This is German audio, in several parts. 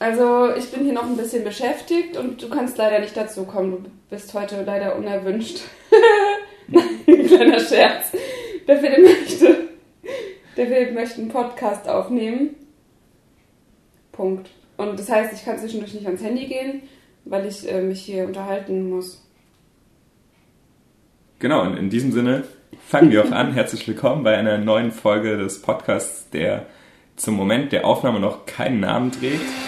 Also ich bin hier noch ein bisschen beschäftigt und du kannst leider nicht dazu kommen. Du bist heute leider unerwünscht. Kleiner Scherz. Der Philipp möchte, der Philipp möchte einen Podcast aufnehmen. Punkt. Und das heißt, ich kann zwischendurch nicht ans Handy gehen, weil ich äh, mich hier unterhalten muss. Genau, und in diesem Sinne fangen wir auch an. Herzlich willkommen bei einer neuen Folge des Podcasts, der zum Moment der Aufnahme noch keinen Namen trägt.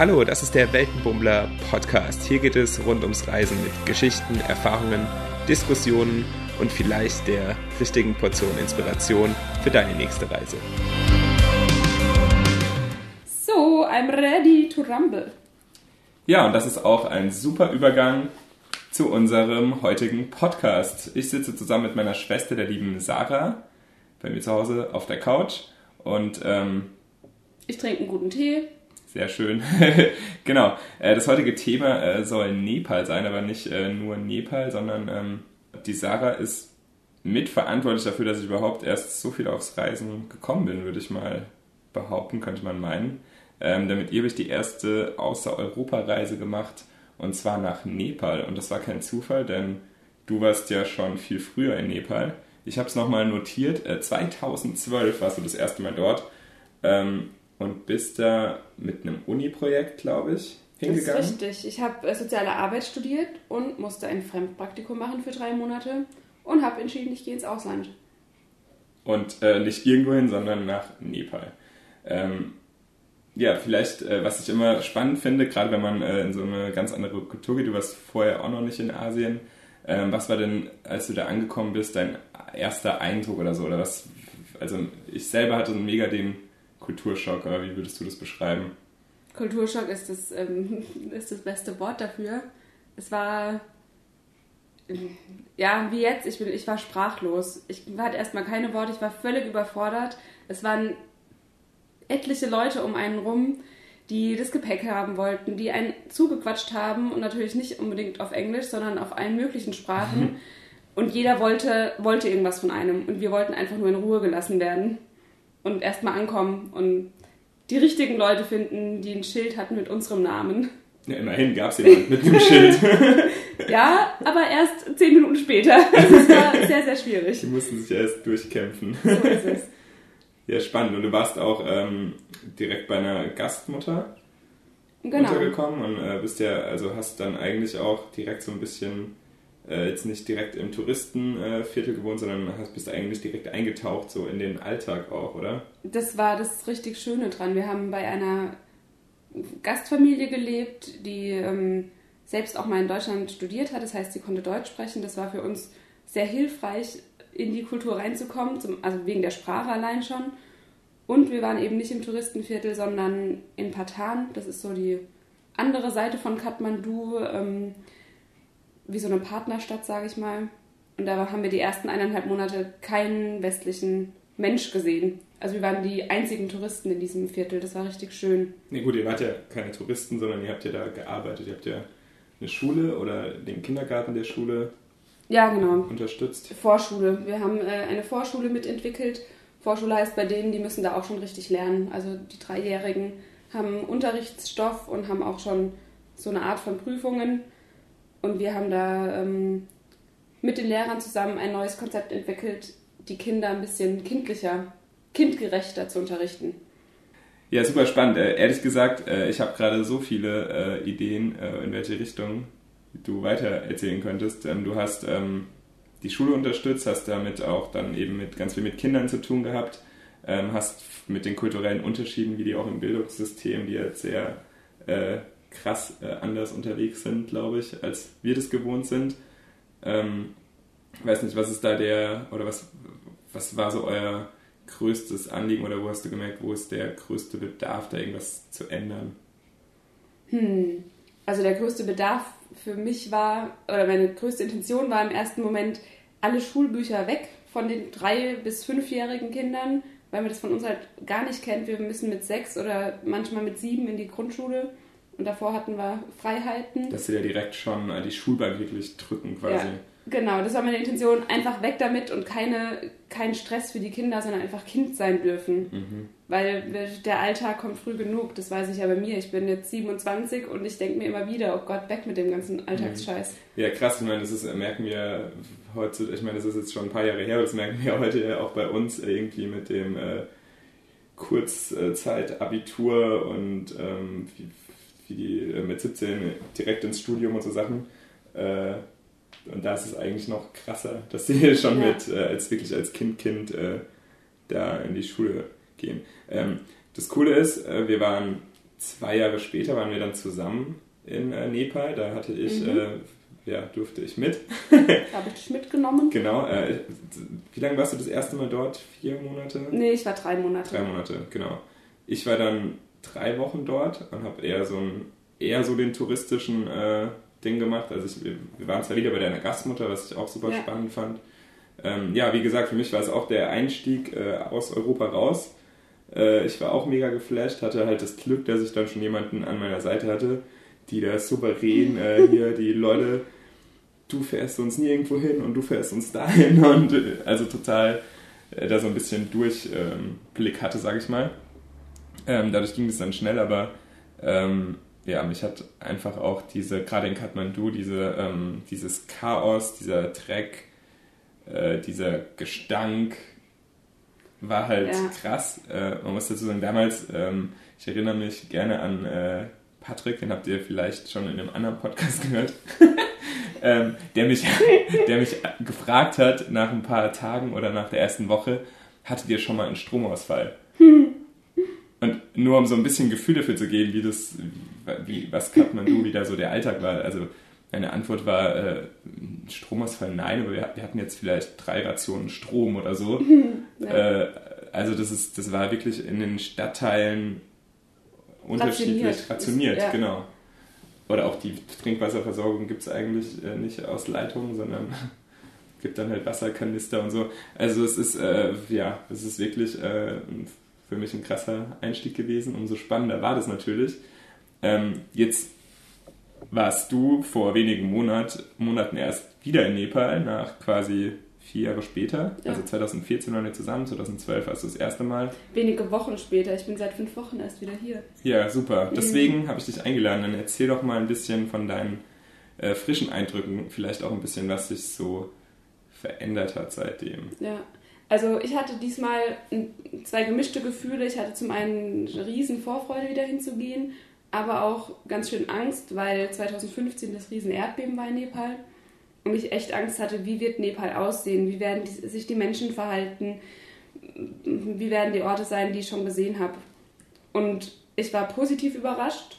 Hallo, das ist der Weltenbummler Podcast. Hier geht es rund ums Reisen mit Geschichten, Erfahrungen, Diskussionen und vielleicht der richtigen Portion Inspiration für deine nächste Reise. So, I'm ready to rumble. Ja, und das ist auch ein super Übergang zu unserem heutigen Podcast. Ich sitze zusammen mit meiner Schwester, der lieben Sarah, bei mir zu Hause auf der Couch und ähm, Ich trinke einen guten Tee. Sehr schön. genau. Äh, das heutige Thema äh, soll Nepal sein, aber nicht äh, nur Nepal, sondern ähm, die Sarah ist mitverantwortlich dafür, dass ich überhaupt erst so viel aufs Reisen gekommen bin, würde ich mal behaupten, könnte man meinen. Ähm, damit ihr habe ich die erste Außer-Europa-Reise gemacht und zwar nach Nepal. Und das war kein Zufall, denn du warst ja schon viel früher in Nepal. Ich habe es nochmal notiert. Äh, 2012 warst du das erste Mal dort. Ähm, und bist da mit einem Uni-Projekt, glaube ich, hingegangen. Das ist richtig. Ich habe äh, soziale Arbeit studiert und musste ein Fremdpraktikum machen für drei Monate und habe entschieden, ich gehe ins Ausland. Und äh, nicht irgendwohin, sondern nach Nepal. Ähm, ja, vielleicht, äh, was ich immer spannend finde, gerade wenn man äh, in so eine ganz andere Kultur geht, du warst vorher auch noch nicht in Asien. Ähm, was war denn, als du da angekommen bist, dein erster Eindruck oder so? Oder was, also ich selber hatte mega den Kulturschock, aber wie würdest du das beschreiben? Kulturschock ist das, ähm, ist das beste Wort dafür. Es war, ähm, ja, wie jetzt, ich, bin, ich war sprachlos. Ich hatte erstmal keine Worte, ich war völlig überfordert. Es waren etliche Leute um einen rum, die das Gepäck haben wollten, die einen zugequatscht haben und natürlich nicht unbedingt auf Englisch, sondern auf allen möglichen Sprachen. Und jeder wollte, wollte irgendwas von einem. Und wir wollten einfach nur in Ruhe gelassen werden und erstmal ankommen und die richtigen Leute finden, die ein Schild hatten mit unserem Namen. Ja, immerhin gab es jemanden mit einem Schild. Ja, aber erst zehn Minuten später. Es war sehr, sehr schwierig. Die mussten sich erst durchkämpfen. So ist es. Ja, spannend. Und du warst auch ähm, direkt bei einer Gastmutter Genau. untergekommen und äh, bist ja, also hast dann eigentlich auch direkt so ein bisschen, äh, jetzt nicht direkt im Touristenviertel gewohnt, sondern hast, bist eigentlich direkt eingetaucht, so in den Alltag auch, oder? Das war das richtig Schöne dran. Wir haben bei einer Gastfamilie gelebt, die ähm, selbst auch mal in Deutschland studiert hat. Das heißt, sie konnte Deutsch sprechen. Das war für uns sehr hilfreich, in die Kultur reinzukommen, zum, also wegen der Sprache allein schon. Und wir waren eben nicht im Touristenviertel, sondern in Patan. Das ist so die andere Seite von Kathmandu, ähm, wie so eine Partnerstadt, sage ich mal. Und da haben wir die ersten eineinhalb Monate keinen westlichen Mensch gesehen. Also wir waren die einzigen Touristen in diesem Viertel. Das war richtig schön. Nee, gut, ihr wart ja keine Touristen, sondern ihr habt ja da gearbeitet. Ihr habt ja eine Schule oder den Kindergarten der Schule Ja, genau. unterstützt. Vorschule. Wir haben äh, eine Vorschule mitentwickelt. Vorschule heißt bei denen, die müssen da auch schon richtig lernen. Also die Dreijährigen haben Unterrichtsstoff und haben auch schon so eine Art von Prüfungen. Und wir haben da ähm, mit den Lehrern zusammen ein neues Konzept entwickelt, die Kinder ein bisschen kindlicher, kindgerechter zu unterrichten. Ja, super spannend. Äh, ehrlich gesagt, äh, ich habe gerade so viele äh, Ideen, äh, in welche Richtung du weiter erzählen könntest. Ähm, du hast ähm, die Schule unterstützt, hast damit auch dann eben mit ganz viel mit Kindern zu tun gehabt, ähm, hast mit den kulturellen Unterschieden, wie die auch im Bildungssystem, die jetzt sehr äh, krass äh, anders unterwegs sind, glaube ich, als wir das gewohnt sind. Ähm, weiß nicht, was ist da der, oder was, was war so euer größtes Anliegen oder wo hast du gemerkt, wo ist der größte Bedarf, da irgendwas zu ändern? Hm. Also der größte Bedarf für mich war, oder meine größte Intention war im ersten Moment, alle Schulbücher weg von den drei- bis fünfjährigen Kindern, weil man das von uns halt gar nicht kennt. Wir müssen mit sechs oder manchmal mit sieben in die Grundschule und davor hatten wir Freiheiten. Dass sie ja direkt schon äh, die Schulbank wirklich drücken quasi. Ja, Genau, das war meine Intention. Einfach weg damit und keine, kein Stress für die Kinder, sondern einfach Kind sein dürfen. Mhm. Weil der Alltag kommt früh genug, das weiß ich ja bei mir. Ich bin jetzt 27 und ich denke mir immer wieder, oh Gott, weg mit dem ganzen Alltagsscheiß. Ja, krass, ich meine, das ist, merken wir heute, ich meine, das ist jetzt schon ein paar Jahre her, das merken wir heute ja auch bei uns irgendwie mit dem äh, Kurzzeit-Abitur und ähm, wie die äh, mit 17 direkt ins Studium und so Sachen. Äh, und da ist es eigentlich noch krasser, dass sie schon ja. mit, äh, als wirklich als Kind, Kind äh, da in die Schule gehen. Ähm, das Coole ist, äh, wir waren zwei Jahre später, waren wir dann zusammen in äh, Nepal. Da hatte ich, mhm. Äh, ja, durfte ich mit. Habe ich dich mitgenommen? Genau. Wie lange warst du das erste Mal dort? Vier Monate? Nee, ich war drei Monate. Drei Monate, genau. Ich war dann drei Wochen dort und habe eher so ein, eher so den touristischen Ding gemacht. Also ich, wir waren zwar wieder bei deiner Gastmutter, was ich auch super ja. spannend fand. Ähm, ja, wie gesagt, für mich war es auch der Einstieg äh, aus Europa raus. Äh, ich war auch mega geflasht, hatte halt das Glück, dass ich dann schon jemanden an meiner Seite hatte, die da souverän äh, hier die Leute, du fährst uns nirgendwo hin und du fährst uns dahin und äh, also total äh, da so ein bisschen Durchblick ähm, hatte, sage ich mal. Ähm, dadurch ging es dann schnell, aber ähm, ja, mich hat einfach auch diese, gerade in Kathmandu, diese, ähm, dieses Chaos, dieser Dreck, äh, dieser Gestank war halt ja. krass. Äh, man muss dazu sagen, damals, ähm, ich erinnere mich gerne an äh, Patrick, den habt ihr vielleicht schon in einem anderen Podcast gehört, ähm, der, mich, der mich gefragt hat nach ein paar Tagen oder nach der ersten Woche, hattet ihr schon mal einen Stromausfall? nur um so ein bisschen Gefühl dafür zu geben, wie das, wie, was Kathmandu wieder so der Alltag war. Also meine Antwort war äh, Stromausfall nein, aber wir, wir, hatten jetzt vielleicht drei Rationen Strom oder so. Ja. Äh, also das ist, das war wirklich in den Stadtteilen unterschiedlich rationiert, rationiert ja. genau. Oder auch die Trinkwasserversorgung gibt es eigentlich äh, nicht aus Leitungen, sondern gibt dann halt Wasserkanister und so. Also es ist, äh, ja, es ist wirklich äh, für mich ein krasser Einstieg gewesen. Umso spannender war das natürlich. Ähm, jetzt warst du vor wenigen Monat, Monaten erst wieder in Nepal, nach quasi vier Jahre später. Ja. Also 2014 waren wir zusammen, 2012 warst du das erste Mal. Wenige Wochen später, ich bin seit fünf Wochen erst wieder hier. Ja, super. Deswegen mhm. habe ich dich eingeladen. Dann erzähl doch mal ein bisschen von deinen äh, frischen Eindrücken, vielleicht auch ein bisschen, was sich so verändert hat seitdem. Ja. Also ich hatte diesmal zwei gemischte Gefühle. Ich hatte zum einen riesen Vorfreude, wieder hinzugehen aber auch ganz schön Angst, weil 2015 das riesen Erdbeben war in Nepal und ich echt Angst hatte, wie wird Nepal aussehen, wie werden die, sich die Menschen verhalten, wie werden die Orte sein, die ich schon gesehen habe. Und ich war positiv überrascht.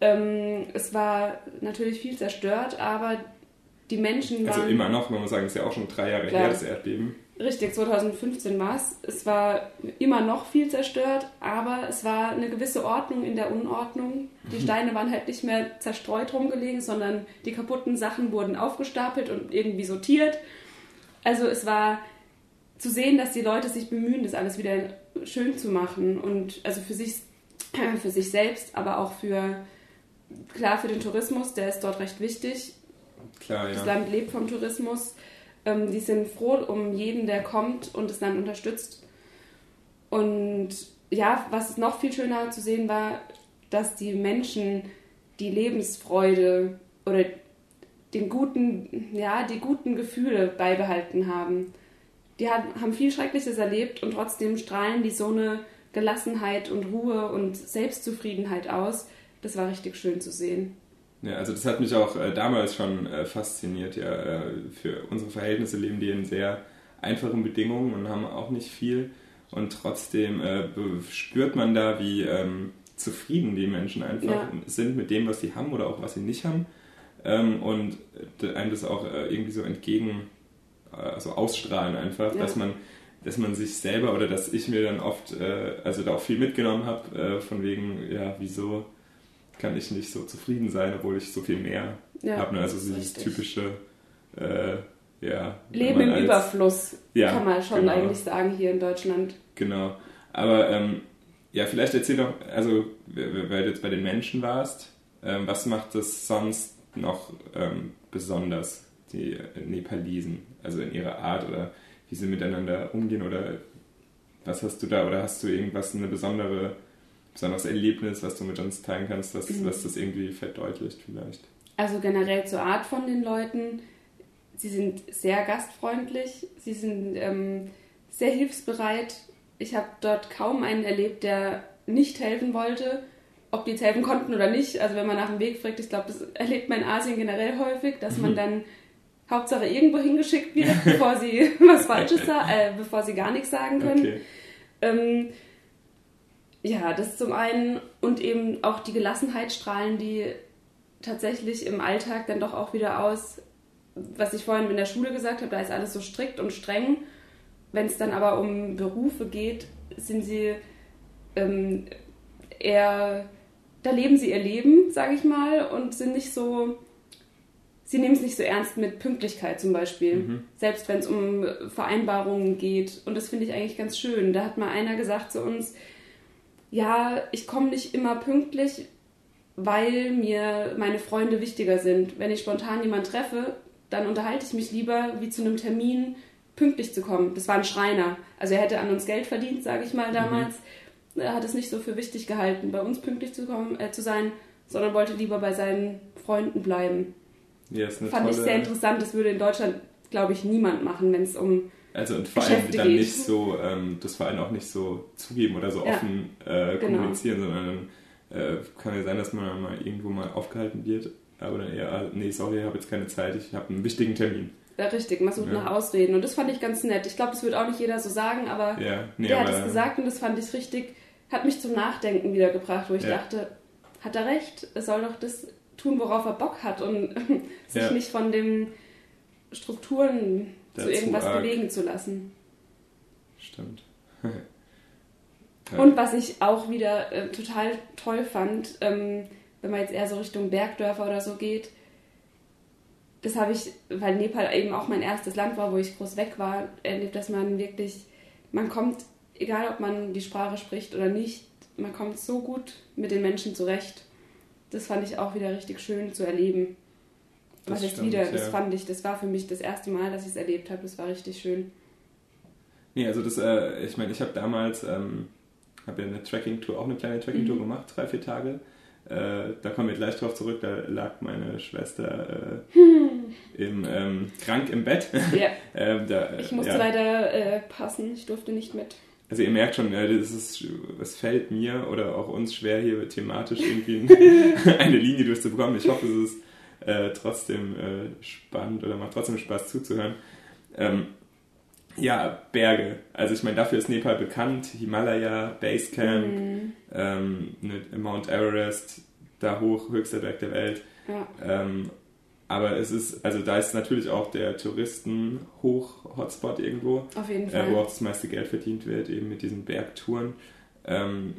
Ähm, es war natürlich viel zerstört, aber die Menschen also waren... Also immer noch, man muss sagen, es ist ja auch schon drei Jahre klar, her, das Erdbeben. Richtig, 2015 war es. Es war immer noch viel zerstört, aber es war eine gewisse Ordnung in der Unordnung. Die mhm. Steine waren halt nicht mehr zerstreut rumgelegen, sondern die kaputten Sachen wurden aufgestapelt und irgendwie sortiert. Also es war zu sehen, dass die Leute sich bemühen, das alles wieder schön zu machen und also für sich, für sich selbst, aber auch für klar für den Tourismus, der ist dort recht wichtig. Klar, ja. Das Land lebt vom Tourismus ähm, die sind froh um jeden, der kommt und es dann unterstützt. Und ja, was noch viel schöner zu sehen war, dass die Menschen die Lebensfreude oder den guten, ja, die guten Gefühle beibehalten haben. Die haben viel Schreckliches erlebt und trotzdem strahlen die so eine Gelassenheit und Ruhe und Selbstzufriedenheit aus. Das war richtig schön zu sehen. Ja, also das hat mich auch äh, damals schon äh, fasziniert. Ja, äh, für unsere Verhältnisse leben die in sehr einfachen Bedingungen und haben auch nicht viel. Und trotzdem äh, spürt man da, wie ähm, zufrieden die Menschen einfach ja. sind mit dem, was sie haben oder auch was sie nicht haben. Ähm, und einem das auch äh, irgendwie so entgegen, also ausstrahlen einfach, ja. dass man dass man sich selber oder dass ich mir dann oft, also da auch viel mitgenommen habe, von wegen, ja, wieso kann ich nicht so zufrieden sein, obwohl ich so viel mehr ja, habe. Ne? Also dieses richtig. typische, äh, ja. Leben im als, Überfluss, ja, kann man schon genau. eigentlich sagen hier in Deutschland. Genau. Aber ähm, ja, vielleicht erzähl doch, also weil du jetzt bei den Menschen warst, ähm, was macht das sonst noch ähm, besonders, die Nepalesen, also in ihrer Art oder wie sie miteinander umgehen oder was hast du da oder hast du irgendwas, eine besondere, besonderes Erlebnis, was du mit uns teilen kannst, was, mhm. was das irgendwie verdeutlicht vielleicht? Also generell zur Art von den Leuten. Sie sind sehr gastfreundlich, sie sind ähm, sehr hilfsbereit. Ich habe dort kaum einen erlebt, der nicht helfen wollte, ob die jetzt helfen konnten oder nicht. Also wenn man nach dem Weg fragt, ich glaube, das erlebt man in Asien generell häufig, dass man mhm. dann Hauptsache irgendwo hingeschickt wird, bevor sie was Falsches sagen, äh, bevor sie gar nichts sagen können. Okay. Ähm, ja, das zum einen und eben auch die Gelassenheit strahlen die tatsächlich im Alltag dann doch auch wieder aus, was ich vorhin in der Schule gesagt habe, da ist alles so strikt und streng. Wenn es dann aber um Berufe geht, sind sie ähm, eher, da leben sie ihr Leben, sage ich mal, und sind nicht so, sie nehmen es nicht so ernst mit Pünktlichkeit zum Beispiel, mhm. selbst wenn es um Vereinbarungen geht. Und das finde ich eigentlich ganz schön. Da hat mal einer gesagt zu uns, ja, ich komme nicht immer pünktlich, weil mir meine Freunde wichtiger sind. Wenn ich spontan jemanden treffe, dann unterhalte ich mich lieber, wie zu einem Termin pünktlich zu kommen. Das war ein Schreiner. Also er hätte an uns Geld verdient, sage ich mal damals. Mhm. Er hat es nicht so für wichtig gehalten, bei uns pünktlich zu, kommen, äh, zu sein, sondern wollte lieber bei seinen Freunden bleiben. Ja, ist eine Fand tolle... ich sehr interessant. Das würde in Deutschland, glaube ich, niemand machen, wenn es um also und vor allem dann geht. nicht so, ähm, das vor allem auch nicht so zugeben oder so ja, offen äh, genau. kommunizieren, genau. sondern äh, kann ja sein, dass man mal irgendwo mal aufgehalten wird, aber dann eher, ah, nee, sorry, ich habe jetzt keine Zeit, ich habe einen wichtigen Termin. Ja, richtig, man sucht ja. nach Ausreden und das fand ich ganz nett. Ich glaube, das wird auch nicht jeder so sagen, aber ja, nee, der aber, hat es gesagt und das fand ich richtig, hat mich zum Nachdenken wieder gebracht, wo ich ja. dachte, hat er recht, er soll doch das tun, worauf er Bock hat und sich nicht von den Strukturen zu irgendwas arg. bewegen zu lassen. Stimmt. Und was ich auch wieder äh, total toll fand, ähm, wenn man jetzt eher so Richtung Bergdörfer oder so geht, das habe ich, weil Nepal eben auch mein erstes Land war, wo ich groß weg war, erlebt, dass man wirklich, man kommt, egal ob man die Sprache spricht oder nicht, man kommt so gut mit den Menschen zurecht. Das fand ich auch wieder richtig schön zu erleben. Das Was jetzt wieder, ja. das fand ich, das war für mich das erste Mal, dass ich es erlebt habe. Das war richtig schön. Nee, also das, äh, ich meine, ich habe damals ähm, habe ja eine Tracking-Tour, auch eine kleine Tracking-Tour mhm. gemacht, drei, vier Tage. Äh, da kommen wir gleich drauf zurück, da lag meine Schwester äh, hm. im, ähm, krank im Bett. Ja. ähm, da, ich musste ja. leider äh, passen, ich durfte nicht mit. Also ihr merkt schon, es, ist, es fällt mir oder auch uns schwer, hier thematisch irgendwie eine Linie durchzubekommen. Ich hoffe, es ist äh, trotzdem äh, spannend oder macht trotzdem Spaß zuzuhören. Ähm, ja, Berge. Also ich meine, dafür ist Nepal bekannt. Himalaya, Basecamp, mhm. ähm, ne, Mount Everest, da hoch, höchster Berg der Welt. Ja. Ähm, aber es ist, also da ist natürlich auch der Touristen-Hoch-Hotspot irgendwo. Auf jeden Fall. Äh, wo auch das meiste Geld verdient wird, eben mit diesen Bergtouren. Ähm,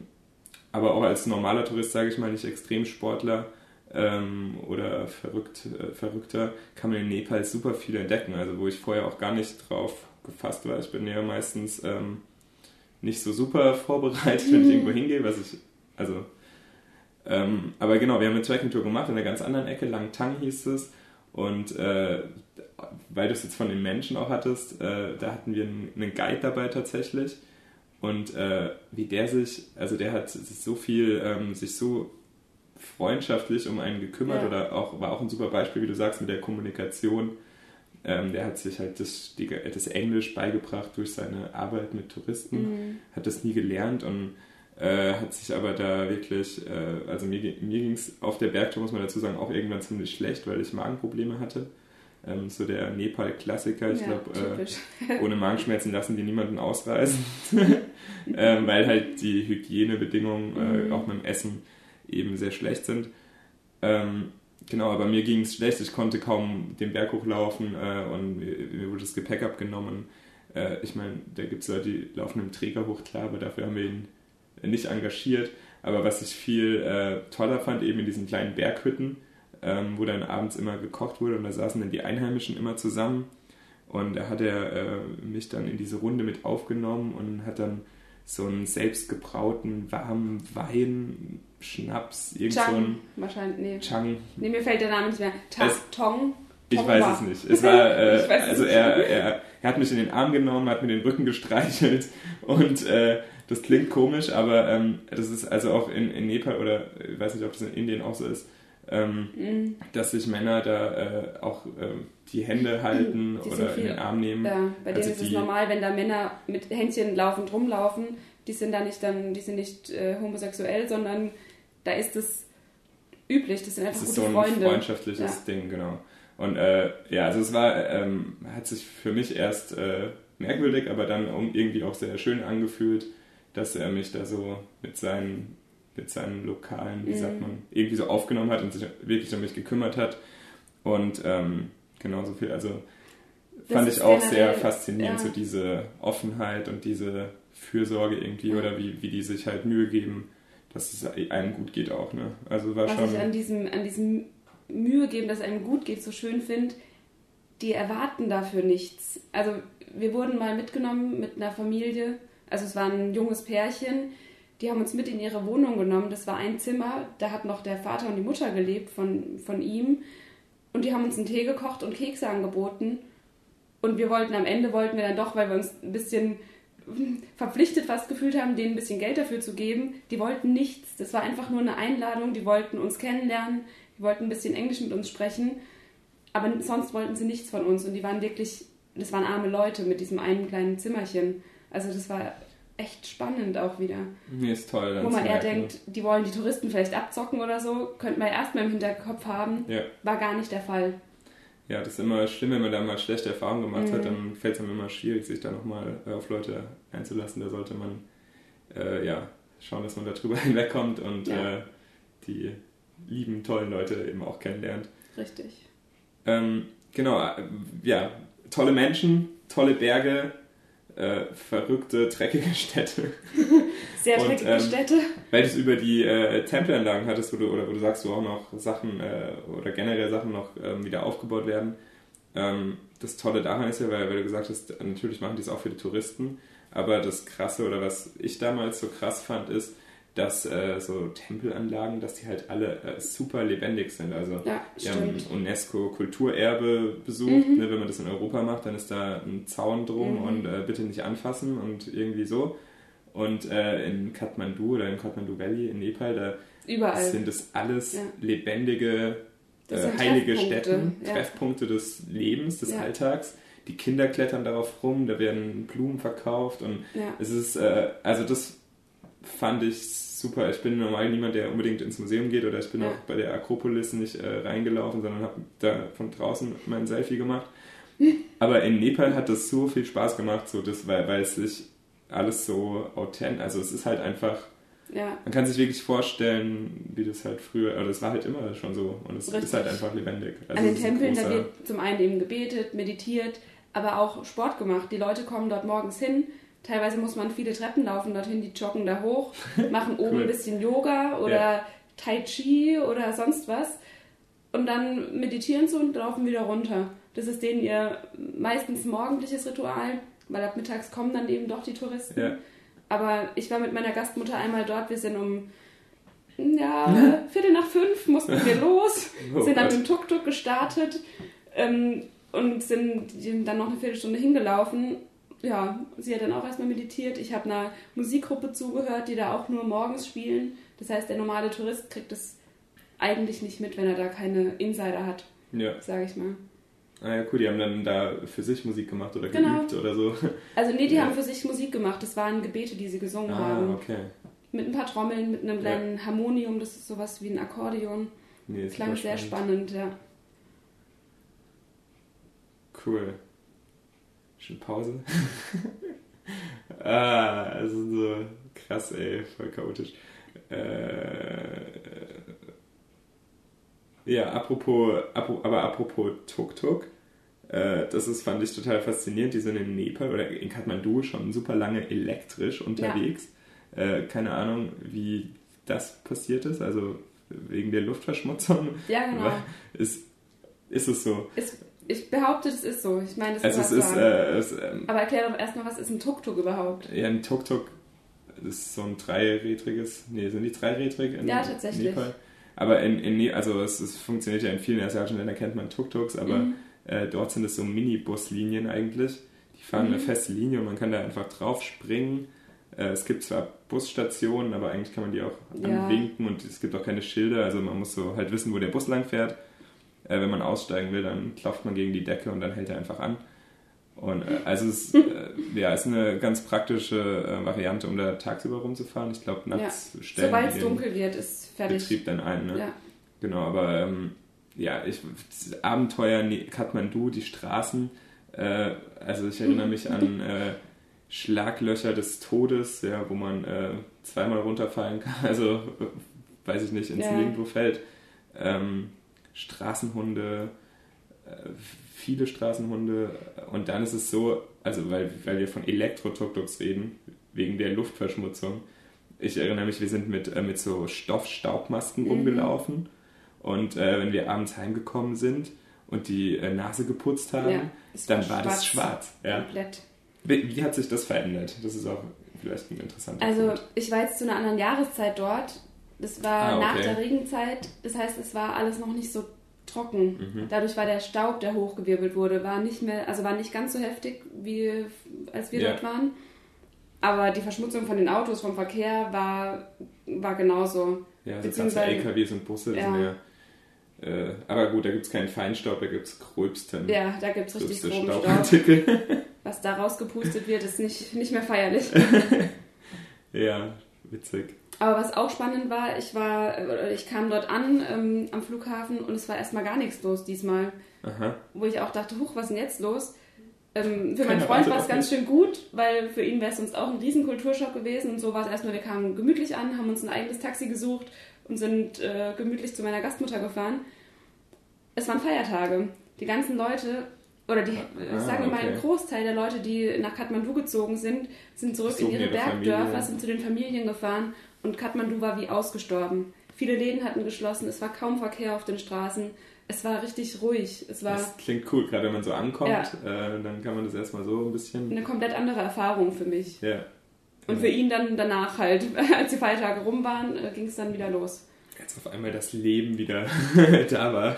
aber auch als normaler Tourist, sage ich mal, nicht Extremsportler ähm, oder verrückt, äh, Verrückter, kann man in Nepal super viel entdecken. Also wo ich vorher auch gar nicht drauf gefasst war. Ich bin ja meistens ähm, nicht so super vorbereitet, wenn ich irgendwo hingehe, was ich, also, ähm, aber genau, wir haben eine Tracking-Tour gemacht in einer ganz anderen Ecke, Langtang hieß es. Und äh, weil du es jetzt von den Menschen auch hattest, äh, da hatten wir einen, einen, Guide dabei tatsächlich. Und äh, wie der sich, also der hat sich so viel, ähm, sich so freundschaftlich um einen gekümmert ja. oder auch war auch ein super Beispiel, wie du sagst, mit der Kommunikation ähm, der hat sich halt das, die, das Englisch beigebracht durch seine Arbeit mit Touristen, mhm. hat das nie gelernt und äh, hat sich aber da wirklich, äh, also mir, mir ging es auf der Bergtour, muss man dazu sagen, auch irgendwann ziemlich schlecht, weil ich Magenprobleme hatte. Ähm, so der Nepal-Klassiker, ich ja, glaube, äh, ohne Magenschmerzen lassen die niemanden ausreisen, ähm, weil halt die Hygienebedingungen äh, mhm. auch mit dem Essen eben sehr schlecht sind. Ähm, Genau, aber mir ging es schlecht. Ich konnte kaum den Berg hochlaufen äh, und mir, mir, wurde das Gepäck abgenommen. Äh, ich meine, da gibt es Leute, die laufen im Träger hoch, klar, aber dafür haben wir ihn nicht engagiert. Aber was ich viel äh, toller fand, eben in diesen kleinen Berghütten, ähm, wo dann abends immer gekocht wurde und da saßen dann die Einheimischen immer zusammen. Und da hat er äh, mich dann in diese Runde mit aufgenommen und hat dann so einen selbstgebrauten warmen Wein Schnaps, irgend Chang, so ein. Wahrscheinlich, nee. Chang. Nee, mir fällt der Name nicht mehr. Ta es, Tong. Ich weiß es nicht. Es war, äh, also er, er, er hat mich in den Arm genommen, hat mir den Rücken gestreichelt und äh, das klingt komisch, aber ähm, das ist also auch in, in Nepal oder ich weiß nicht, ob das in Indien auch so ist, ähm, mhm. dass sich Männer da äh, auch ähm, die Hände halten die oder viel, in den Arm nehmen. Ja, bei denen also ist es normal, wenn da Männer mit Händchen laufend rumlaufen, die sind da nicht dann, die sind nicht äh, homosexuell, sondern da ist es üblich, das sind einfach das gute ist so ein Freunde. freundschaftliches ja. Ding, genau. Und äh, ja, also es war, ähm, hat sich für mich erst äh, merkwürdig, aber dann irgendwie auch sehr schön angefühlt, dass er mich da so mit seinen, mit seinen lokalen, wie mhm. sagt man, irgendwie so aufgenommen hat und sich wirklich um mich gekümmert hat. Und ähm, genauso viel, also das fand ich auch sehr faszinierend, ja. so diese Offenheit und diese Fürsorge irgendwie oder wie, wie die sich halt Mühe geben, dass es einem gut geht auch. Ne? Also war Was schon. ich an diesem, an diesem Mühe geben, dass einem gut geht, so schön finde, die erwarten dafür nichts. Also wir wurden mal mitgenommen mit einer Familie, also es war ein junges Pärchen, die haben uns mit in ihre Wohnung genommen. Das war ein Zimmer, da hat noch der Vater und die Mutter gelebt von, von ihm. Und die haben uns einen Tee gekocht und Kekse angeboten. Und wir wollten am Ende, wollten wir dann doch, weil wir uns ein bisschen verpflichtet fast gefühlt haben, denen ein bisschen Geld dafür zu geben. Die wollten nichts. Das war einfach nur eine Einladung. Die wollten uns kennenlernen. Die wollten ein bisschen Englisch mit uns sprechen. Aber sonst wollten sie nichts von uns. Und die waren wirklich, das waren arme Leute mit diesem einen kleinen Zimmerchen. Also das war echt spannend auch wieder. Mir ist toll. Wo man eher denkt, die wollen die Touristen vielleicht abzocken oder so, könnte man erstmal im Hinterkopf haben. Ja. War gar nicht der Fall. Ja, das ist immer schlimm, wenn man da mal schlechte Erfahrungen gemacht mhm. hat, dann fällt es einem immer schwierig, sich da nochmal äh, auf Leute einzulassen. Da sollte man äh, ja, schauen, dass man darüber hinwegkommt und ja. äh, die lieben, tollen Leute eben auch kennenlernt. Richtig. Ähm, genau, äh, ja, tolle Menschen, tolle Berge, äh, verrückte, dreckige Städte. Sehr und, dreckige ähm, Städte. Weil du es über die äh, Tempelanlagen hattest, wo du, oder wo du sagst, wo auch noch Sachen äh, oder generell Sachen noch ähm, wieder aufgebaut werden. Ähm, das Tolle daran ist ja, weil, weil du gesagt hast, natürlich machen die es auch für die Touristen, aber das Krasse oder was ich damals so krass fand, ist, dass äh, so Tempelanlagen, dass die halt alle äh, super lebendig sind. Also ja, wir haben UNESCO-Kulturerbe besucht. Mhm. Ne, wenn man das in Europa macht, dann ist da ein Zaun drum mhm. und äh, bitte nicht anfassen und irgendwie so. Und äh, in Kathmandu oder im Kathmandu Valley in Nepal, da Überall. sind das alles ja. lebendige, äh, heilige Städte, ja. Treffpunkte des Lebens, des Alltags die Kinder klettern darauf rum, da werden Blumen verkauft und ja. es ist, äh, also das fand ich super. Ich bin normal niemand, der unbedingt ins Museum geht oder ich bin ja. auch bei der Akropolis nicht äh, reingelaufen, sondern habe da von draußen mein Selfie gemacht. Aber in Nepal hat das so viel Spaß gemacht, so das, weil, weil es sich alles so authentisch, also es ist halt einfach, ja. man kann sich wirklich vorstellen, wie das halt früher, oder es war halt immer schon so und es Richtig. ist halt einfach lebendig. Also An den Tempeln, da wird zum einen eben gebetet, meditiert, aber auch Sport gemacht. Die Leute kommen dort morgens hin, Teilweise muss man viele Treppen laufen dorthin, die joggen da hoch, machen oben cool. ein bisschen Yoga oder ja. Tai Chi oder sonst was und dann meditieren sie und laufen wieder runter. Das ist denen ihr meistens morgendliches Ritual, weil ab mittags kommen dann eben doch die Touristen. Ja. Aber ich war mit meiner Gastmutter einmal dort, wir sind um ja, Viertel nach fünf mussten wir los, oh sind dann mit dem Tuk-Tuk gestartet ähm, und sind dann noch eine Viertelstunde hingelaufen ja, sie hat dann auch erstmal meditiert. Ich habe einer Musikgruppe zugehört, die da auch nur morgens spielen. Das heißt, der normale Tourist kriegt das eigentlich nicht mit, wenn er da keine Insider hat. Ja. Sage ich mal. Ah ja, cool, die haben dann da für sich Musik gemacht oder genau. geübt oder so. Also nee, die ja. haben für sich Musik gemacht. Das waren Gebete, die sie gesungen ah, haben. okay. Mit ein paar Trommeln, mit einem kleinen ja. Harmonium, das ist sowas wie ein Akkordeon. Nee, Klang sehr spannend, ja. Cool. Schon Pause? ah, es ist so krass, ey, voll chaotisch. Äh, ja, apropos, aber apropos Tuk-Tuk, äh, das ist, fand ich total faszinierend. Die sind in Nepal oder in Kathmandu schon super lange elektrisch unterwegs. Ja. Äh, keine Ahnung, wie das passiert ist, also wegen der Luftverschmutzung. Ja, genau. Ist, ist es so? Ist ich behaupte, das ist so. Ich meine, das also ist, es äh, es, ähm, Aber erklär doch erstmal, was ist ein Tuk-Tuk überhaupt? Ja, ein Tuk-Tuk ist so ein dreirädriges. Nee, sind die dreirädrig in Ja, tatsächlich. Nepal? Aber in, in also es, es, funktioniert ja in vielen asiatischen Ländern, kennt man Tuk-Tuks, aber mhm. äh, dort sind es so Minibuslinien eigentlich. Die fahren mhm. eine feste Linie und man kann da einfach drauf springen. Äh, es gibt zwar Busstationen, aber eigentlich kann man die auch ja. anwinken und es gibt auch keine Schilder, also man muss so halt wissen, wo der Bus lang fährt. Äh, wenn man aussteigen will, dann klopft man gegen die Decke und dann hält er einfach an. Und äh, also es äh, ja, ist eine ganz praktische äh, Variante, um da tagsüber rumzufahren. Ich glaube, nachts ja. stellen Sobald es dunkel wird, ist fertig. Betrieb dann ein, ne? Ja. Genau, aber ähm, ja, ich, Abenteuer Kathmandu, die Straßen, äh, also ich erinnere mich an äh, Schlaglöcher des Todes, ja, wo man zweimal runterfallen kann, also weiß ich nicht, ins ja. Nirgendwo fällt. Ähm, Straßenhunde, viele Straßenhunde. Und dann ist es so, also weil, weil wir von Elektro-Tuk-Tuks reden, wegen der Luftverschmutzung. Ich erinnere mich, wir sind mit, äh, mit so Stoffstaubmasken mhm. rumgelaufen. Und äh, wenn wir abends heimgekommen sind und die äh, Nase geputzt haben, ja, dann war, war das schwarz. Ja. Komplett. Wie, wie, hat sich das verändert? Das ist auch vielleicht ein interessanter Also Punkt. ich war jetzt zu einer anderen Jahreszeit dort. Das war ah, okay. nach der Regenzeit. Das heißt, es war alles noch nicht so trocken. Mhm. Dadurch war der Staub, der hochgewirbelt wurde, war nicht mehr, also war nicht ganz so heftig, wie als wir ja. dort waren. Aber die Verschmutzung von den Autos, vom Verkehr war, war genauso. Ja, also ganze LKWs und Busse ja. sind ja. Äh, aber gut, da gibt es keinen Feinstaub, da gibt es gröbsten. Ja, da gibt es richtig groben Staub. Was da rausgepustet wird, ist nicht, nicht mehr feierlich. ja, witzig. Aber was auch spannend war, ich war, ich kam dort an ähm, am Flughafen und es war erstmal gar nichts los diesmal. Aha. Wo ich auch dachte, huch, was ist denn jetzt los? Ähm, für meinen Freund war es ganz schön gut, weil für ihn wäre es sonst auch ein riesen Kulturschock gewesen. Und so war es erstmal, wir kamen gemütlich an, haben uns ein eigenes Taxi gesucht und sind äh, gemütlich zu meiner Gastmutter gefahren. Es waren Feiertage. Die ganzen Leute oder die, ah, sagen wir mal, ein Großteil der Leute, die nach Kathmandu gezogen sind, sind zurück in ihre Bergdörfer, sind zu den Familien gefahren und Kathmandu war wie ausgestorben. Viele Läden hatten geschlossen, es war kaum Verkehr auf den Straßen, es war richtig ruhig. Es war das klingt cool, gerade wenn man so ankommt, ja. äh, dann kann man das erstmal so ein bisschen... Eine komplett andere Erfahrung für mich. Ja. Und für ihn dann danach halt, als die Feiertage rum waren, äh, ging es dann wieder los. Als auf einmal das Leben wieder da war.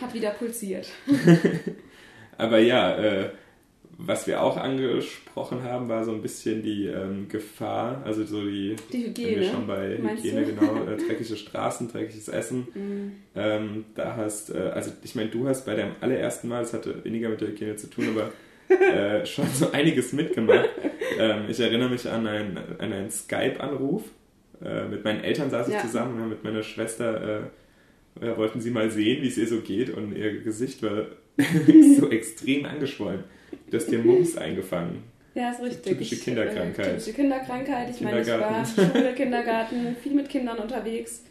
Hat wieder pulsiert. Aber ja, äh, was wir auch angesprochen haben, war so ein bisschen die ähm, Gefahr, also so die, die Hygiene. schon bei Hygiene, genau, äh, dreckige Straßen, dreckiges Essen. Mm. Ähm, da hast, äh, also ich meine, du hast bei deinem allerersten Mal, das hatte weniger mit der Hygiene zu tun, aber äh, schon so einiges mitgemacht. Ähm, ich erinnere mich an, ein, an einen Skype-Anruf. Äh, mit meinen Eltern saß ich ja. zusammen, mit meiner Schwester äh, wollten sie mal sehen, wie es ihr so geht und ihr Gesicht war so extrem angeschwollen. Du hast dir Mumps eingefangen. Ja, ist richtig. Typische Kinderkrankheit. Äh, typische Kinderkrankheit. Ich meine, ich war Schule, Kindergarten, viel mit Kindern unterwegs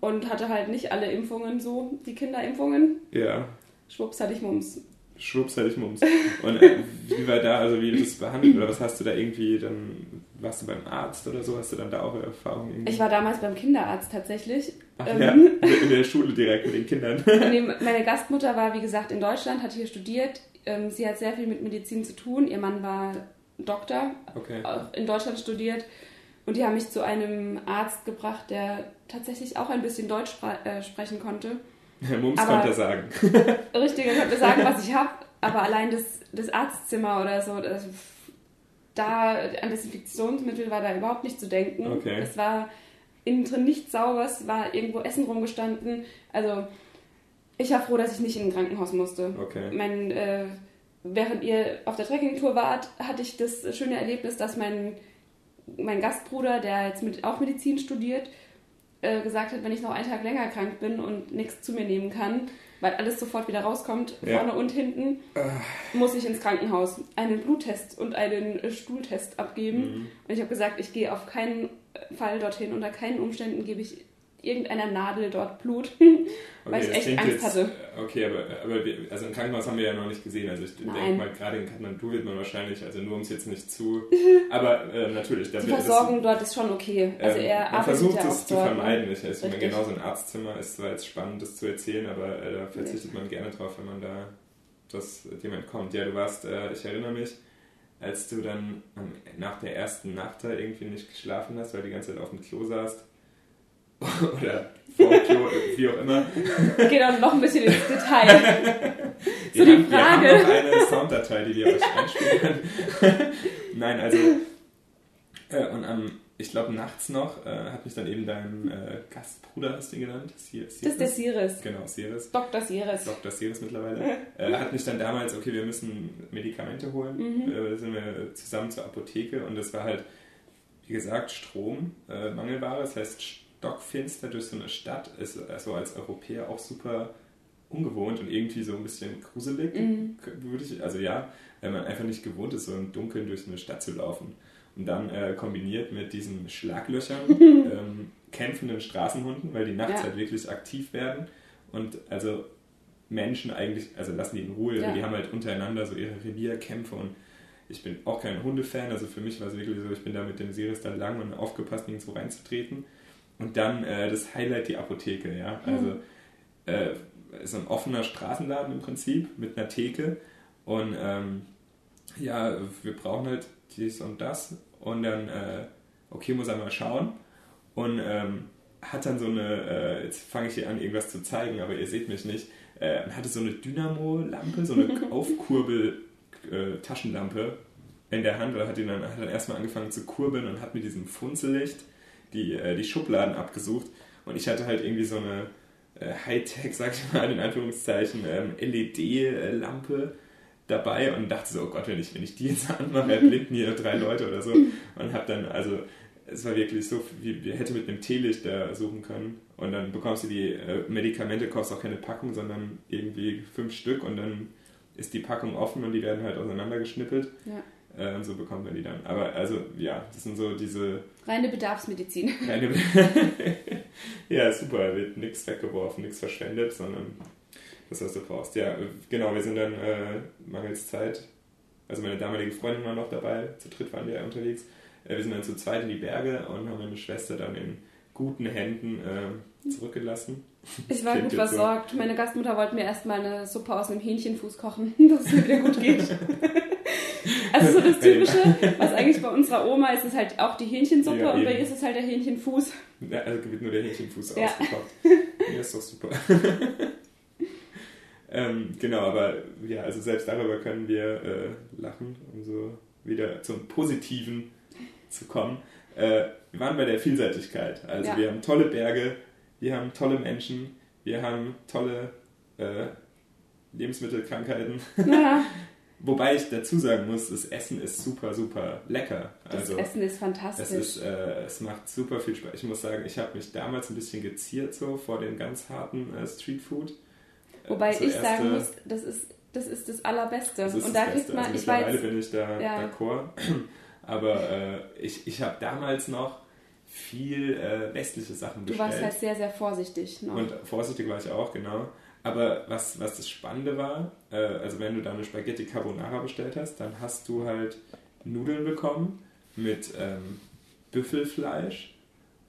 und hatte halt nicht alle Impfungen so, die Kinderimpfungen. Ja. Schwupps hatte ich Mumps. Schwupps hatte ich Mumps. Und äh, wie war da, also wie das behandelt oder was hast du da irgendwie dann, warst du beim Arzt oder so, hast du dann da auch Erfahrungen? Ich war damals beim Kinderarzt tatsächlich. Ach, ähm, ja, in der Schule direkt mit den Kindern. meine Gastmutter war, wie gesagt, in Deutschland, hat hier studiert, ähm, sie hat sehr viel mit Medizin zu tun. Ihr Mann war Doktor, okay. auch in Deutschland studiert. Und die haben mich zu einem Arzt gebracht, der tatsächlich auch ein bisschen Deutsch äh, sprechen konnte. Herr Mums aber, konnte sagen. richtig, er konnte sagen, was ich habe. Aber allein das, das Arztzimmer oder so, das, da an Desinfektionsmittel war da überhaupt nicht zu denken. Okay. Es war innen drin nichts sauber, es war irgendwo Essen rumgestanden. Also ich war froh, dass ich nicht in ein Krankenhaus musste. Okay. Mein, äh, während ihr auf der Trekkingtour wart, hatte ich das schöne Erlebnis, dass mein, mein Gastbruder, der jetzt mit, auch Medizin studiert, äh, gesagt hat, wenn ich noch einen Tag länger krank bin und nichts zu mir nehmen kann, weil alles sofort wieder rauskommt, ja. vorne und hinten, äh. muss ich ins Krankenhaus einen Bluttest und einen Stuhltest abgeben. Mhm. Und ich habe gesagt, ich gehe auf keinen Fall dorthin, unter keinen Umständen gebe ich irgendeiner Nadel dort Blut, weil okay, ich echt Angst jetzt, hatte. Okay, aber, aber wir, also im Krankenhaus haben wir ja noch nicht gesehen. Also ich denke mal, gerade in Kathmandu wird man wahrscheinlich, also nur um es jetzt nicht zu, aber äh, natürlich. Die Versorgung das, dort ist schon okay. Also ähm, er man versucht ja es zu dort, ne? vermeiden. Ich, also genau so ein Arztzimmer ist zwar jetzt spannend, das zu erzählen, aber äh, da verzichtet man gerne drauf, wenn man da das dem entkommt. Ja, du warst, äh, ich erinnere mich, als du dann nach der ersten Nacht da irgendwie nicht geschlafen hast, weil du die ganze Zeit auf dem Klo saßt, oder Vorklo, wie auch immer. Geht auch noch ein bisschen ins Detail. so wir die haben, Frage. Wir haben noch eine Sounddatei, die wir euch einspielen können. Nein, also äh, und am ich glaube, nachts noch äh, hat mich dann eben dein äh, Gastbruder, hast du ihn genannt? Siris. Das ist der Siris. Genau, Siris. Dr. Siris. Dr. Siris mittlerweile. äh, hat mich dann damals, okay, wir müssen Medikamente holen. Mhm. Äh, sind wir zusammen zur Apotheke und das war halt, wie gesagt, Strom, äh, Mangelware. Das heißt, stockfinster durch so eine Stadt ist also als Europäer auch super ungewohnt und irgendwie so ein bisschen gruselig, mhm. würde ich, also ja, weil man einfach nicht gewohnt ist, so im Dunkeln durch eine Stadt zu laufen. Und dann äh, kombiniert mit diesen Schlaglöchern, ähm, kämpfenden Straßenhunden, weil die nachts ja. halt wirklich aktiv werden und also Menschen eigentlich, also lassen die in Ruhe, ja. die haben halt untereinander so ihre Revierkämpfe und ich bin auch kein Hundefan, also für mich war es wirklich so, ich bin da mit dem Siris dann lang und aufgepasst, nirgendwo reinzutreten. Und dann äh, das Highlight, die Apotheke, ja. Also mhm. äh, so ein offener Straßenladen im Prinzip mit einer Theke und ähm, ja, wir brauchen halt dies und das und dann, äh, okay, muss er mal schauen und ähm, hat dann so eine, äh, jetzt fange ich hier an, irgendwas zu zeigen, aber ihr seht mich nicht, äh, hatte so eine Dynamo-Lampe, so eine Aufkurbel-Taschenlampe äh, in der Hand oder hat, ihn dann, hat dann erstmal angefangen zu kurbeln und hat mit diesem Funzellicht die, äh, die Schubladen abgesucht und ich hatte halt irgendwie so eine äh, Hightech, sag ich mal in Anführungszeichen, ähm, LED-Lampe dabei und dachte so, oh Gott, wenn ich, wenn ich die jetzt anmache, erblinden hier drei Leute oder so. Und habe dann, also es war wirklich so, wie wir hätte mit einem Teelicht da suchen können. Und dann bekommst du die äh, Medikamente, kaufst auch keine Packung, sondern irgendwie fünf Stück und dann ist die Packung offen und die werden halt auseinandergeschnippelt. Ja. Äh, und so bekommt man die dann. Aber also, ja, das sind so diese. Reine Bedarfsmedizin. Reine Be ja, super. Wird nichts weggeworfen, nichts verschwendet, sondern das, was du brauchst. Ja, genau, wir sind dann äh, mangels Zeit, also meine damalige Freundin war noch dabei, zu dritt waren wir unterwegs. Äh, wir sind dann zu zweit in die Berge und haben meine Schwester dann in guten Händen äh, zurückgelassen. Ich war gut versorgt. So. Meine Gastmutter wollte mir erstmal eine Suppe aus einem Hähnchenfuß kochen, dass es mir wieder gut geht. Also so das Typische, was eigentlich bei unserer Oma ist, ist halt auch die Hähnchensuppe ja, und bei ihr ist es halt der Hähnchenfuß. Ja, also wird nur der Hähnchenfuß ja. ausgekocht. Ja, ist doch super. Ähm, genau, aber ja, also selbst darüber können wir äh, lachen, um so wieder zum Positiven zu kommen. Äh, wir waren bei der Vielseitigkeit. Also ja. wir haben tolle Berge, wir haben tolle Menschen, wir haben tolle äh, Lebensmittelkrankheiten. Ja. Wobei ich dazu sagen muss, das Essen ist super, super lecker. Das also, Essen ist fantastisch. Es, ist, äh, es macht super viel Spaß. Ich muss sagen, ich habe mich damals ein bisschen geziert so vor dem ganz harten äh, Streetfood. Wobei also ich sagen muss, das ist, das ist das Allerbeste. Das und da kriegt man, also ich mittlerweile weiß, bin ich da ja. d'accord. Aber äh, ich, ich habe damals noch viel äh, westliche Sachen bestellt. Du warst halt sehr, sehr vorsichtig. Noch. Und vorsichtig war ich auch, genau. Aber was, was das Spannende war, äh, also wenn du da eine Spaghetti Carbonara bestellt hast, dann hast du halt Nudeln bekommen mit ähm, Büffelfleisch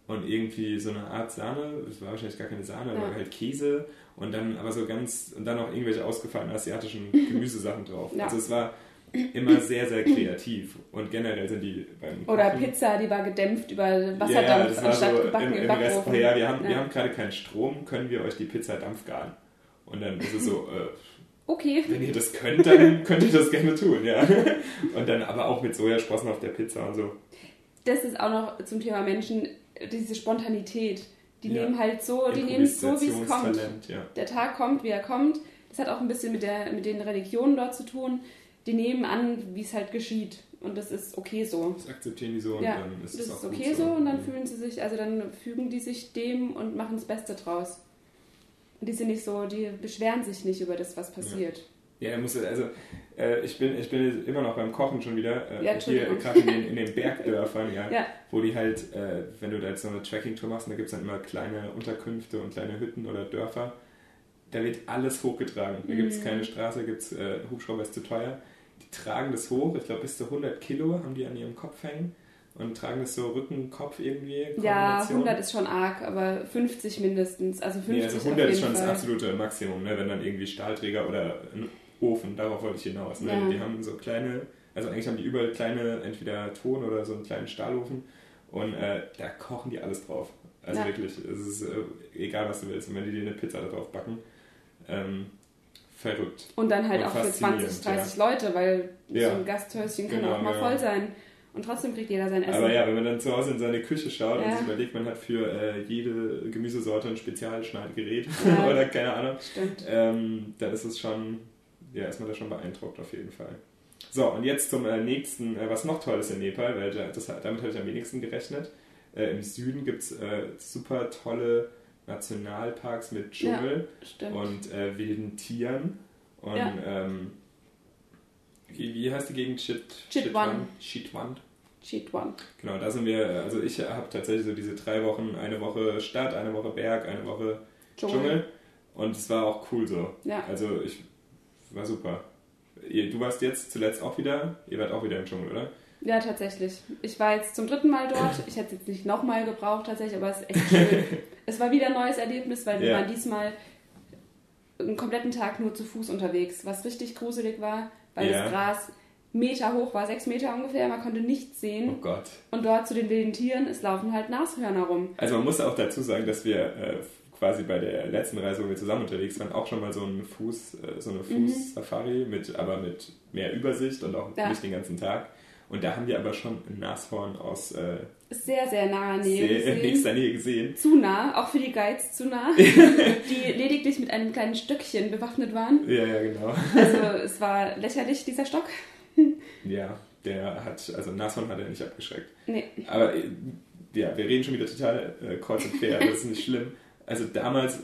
und irgendwie so eine Art Sahne, das war wahrscheinlich gar keine Sahne, ja. aber halt Käse und dann aber so ganz, und dann auch irgendwelche ausgefallenen asiatischen Gemüsesachen drauf. Ja. Also es war immer sehr, sehr kreativ und generell sind die beim Oder Pizza, die war gedämpft über Wasserdampf ja, anstatt so gebacken im, im, Backofen. Ja, wir haben, ja. wir haben gerade keinen Strom, können wir euch die Pizza dampfgaren? Und dann ist es so, äh, okay. wenn ihr das könnt, dann könnt ihr das gerne tun, ja. Und dann aber auch mit Sojasprossen auf der Pizza und so. Das ist auch noch zum Thema Menschen, diese Spontanität. Die ja. nehmen halt so, die nehmen es so, wie es kommt. Ja. Der Tag kommt, wie er kommt. Das hat auch ein bisschen mit, der, mit den Religionen dort zu tun. Die nehmen an, wie es halt geschieht. Und das ist okay so. Das akzeptieren die so und ja, dann ist das es auch okay so. Und dann fühlen sie sich, also dann fügen die sich dem und machen das Beste draus. Und die sind nicht so, die beschweren sich nicht über das, was passiert. Ja, er muss, also äh, ich, bin, ich bin immer noch beim Kochen schon wieder. Äh, ja, hier gerade in, den, in den Bergdörfern, ja, ja. wo die halt, äh, wenn du da jetzt so eine Tracking-Tour machst, da gibt es dann immer kleine Unterkünfte und kleine Hütten oder Dörfer. Da wird alles hochgetragen. Da mhm. gibt es keine Straße, gibt es äh, Hubschrauber ist zu teuer. Die tragen das hoch, ich glaube bis zu 100 Kilo haben die an ihrem Kopf hängen und tragen das so Rücken, Kopf irgendwie. Ja, 100 ist schon arg, aber 50 mindestens. Also 50 nee, also 100 ist schon Fall. das absolute Maximum, ne? wenn dann irgendwie Stahlträger oder ein Ofen, darauf wollte ich hinaus. Ne? Ja. Die haben so kleine, also eigentlich haben die überall kleine, entweder Ton oder so einen kleinen Stahlofen und äh, da kochen die alles drauf. Also Ja. wirklich, es ist äh, egal, was du willst. Und wenn die dir eine Pizza da drauf backen, ähm, verrückt. Und dann halt Und auch für faszinierend, 20, 30 Leute, weil Ja. so ein Gasthäuschen kann Genau, auch mal ja. voll sein. Und trotzdem kriegt jeder sein Essen. Aber ja, wenn man dann zu Hause in seine Küche schaut und Ja. sich überlegt, man hat für äh, jede Gemüsesorte ein Spezialschneidgerät Ja. oder keine Ahnung, ähm, dann ist es schon, ja, ist man da schon beeindruckt auf jeden Fall. So, und jetzt zum äh, nächsten, äh, was noch toll ist in Nepal, weil da- das, damit habe ich am wenigsten gerechnet. Äh, Im Süden gibt es äh, super tolle Nationalparks mit Dschungel Stimmt. und äh, wilden Tieren. Und Ja. ähm, wie, heißt die Gegend? Chit, Chitwan. Chitwan. Cheat One. Genau, da sind wir, also ich habe tatsächlich so diese drei Wochen, eine Woche Stadt, eine Woche Berg, eine Woche Dschungel. Dschungel. Und es war auch cool so. Ja. Also ich war super. Du warst jetzt zuletzt auch wieder, ihr wart auch wieder im Dschungel, oder? Ja, tatsächlich. Ich war jetzt zum dritten Mal dort. Ich hätte es jetzt nicht nochmal gebraucht tatsächlich, aber es ist echt schön. es war wieder ein neues Erlebnis, weil wir Ja. waren diesmal einen kompletten Tag nur zu Fuß unterwegs, was richtig gruselig war, weil Ja. das Gras Meter hoch war, sechs Meter ungefähr, man konnte nichts Oh sehen. Gott. Und dort zu den wilden Tieren, es laufen halt Nashörner rum. Also man muss auch dazu sagen, dass wir äh, quasi bei der letzten Reise, wo wir zusammen unterwegs waren, auch schon mal so, einen Fuß, äh, so eine Fuß-Safari, mit, aber mit mehr Übersicht und auch Ja. nicht den ganzen Tag. Und da haben wir aber schon ein Nashorn aus äh, Sehr, sehr naher Nähe sehr, gesehen. nächster Nähe gesehen. Zu nah, auch für die Guides zu nah, die lediglich mit einem kleinen Stöckchen bewaffnet waren. Ja, ja, genau. Also es war lächerlich, dieser Stock. Ja, der hat, also Nashorn hat er nicht abgeschreckt. Nee. Aber äh, ja, wir reden schon wieder total äh, kreuz und quer, aber das ist nicht schlimm. Also damals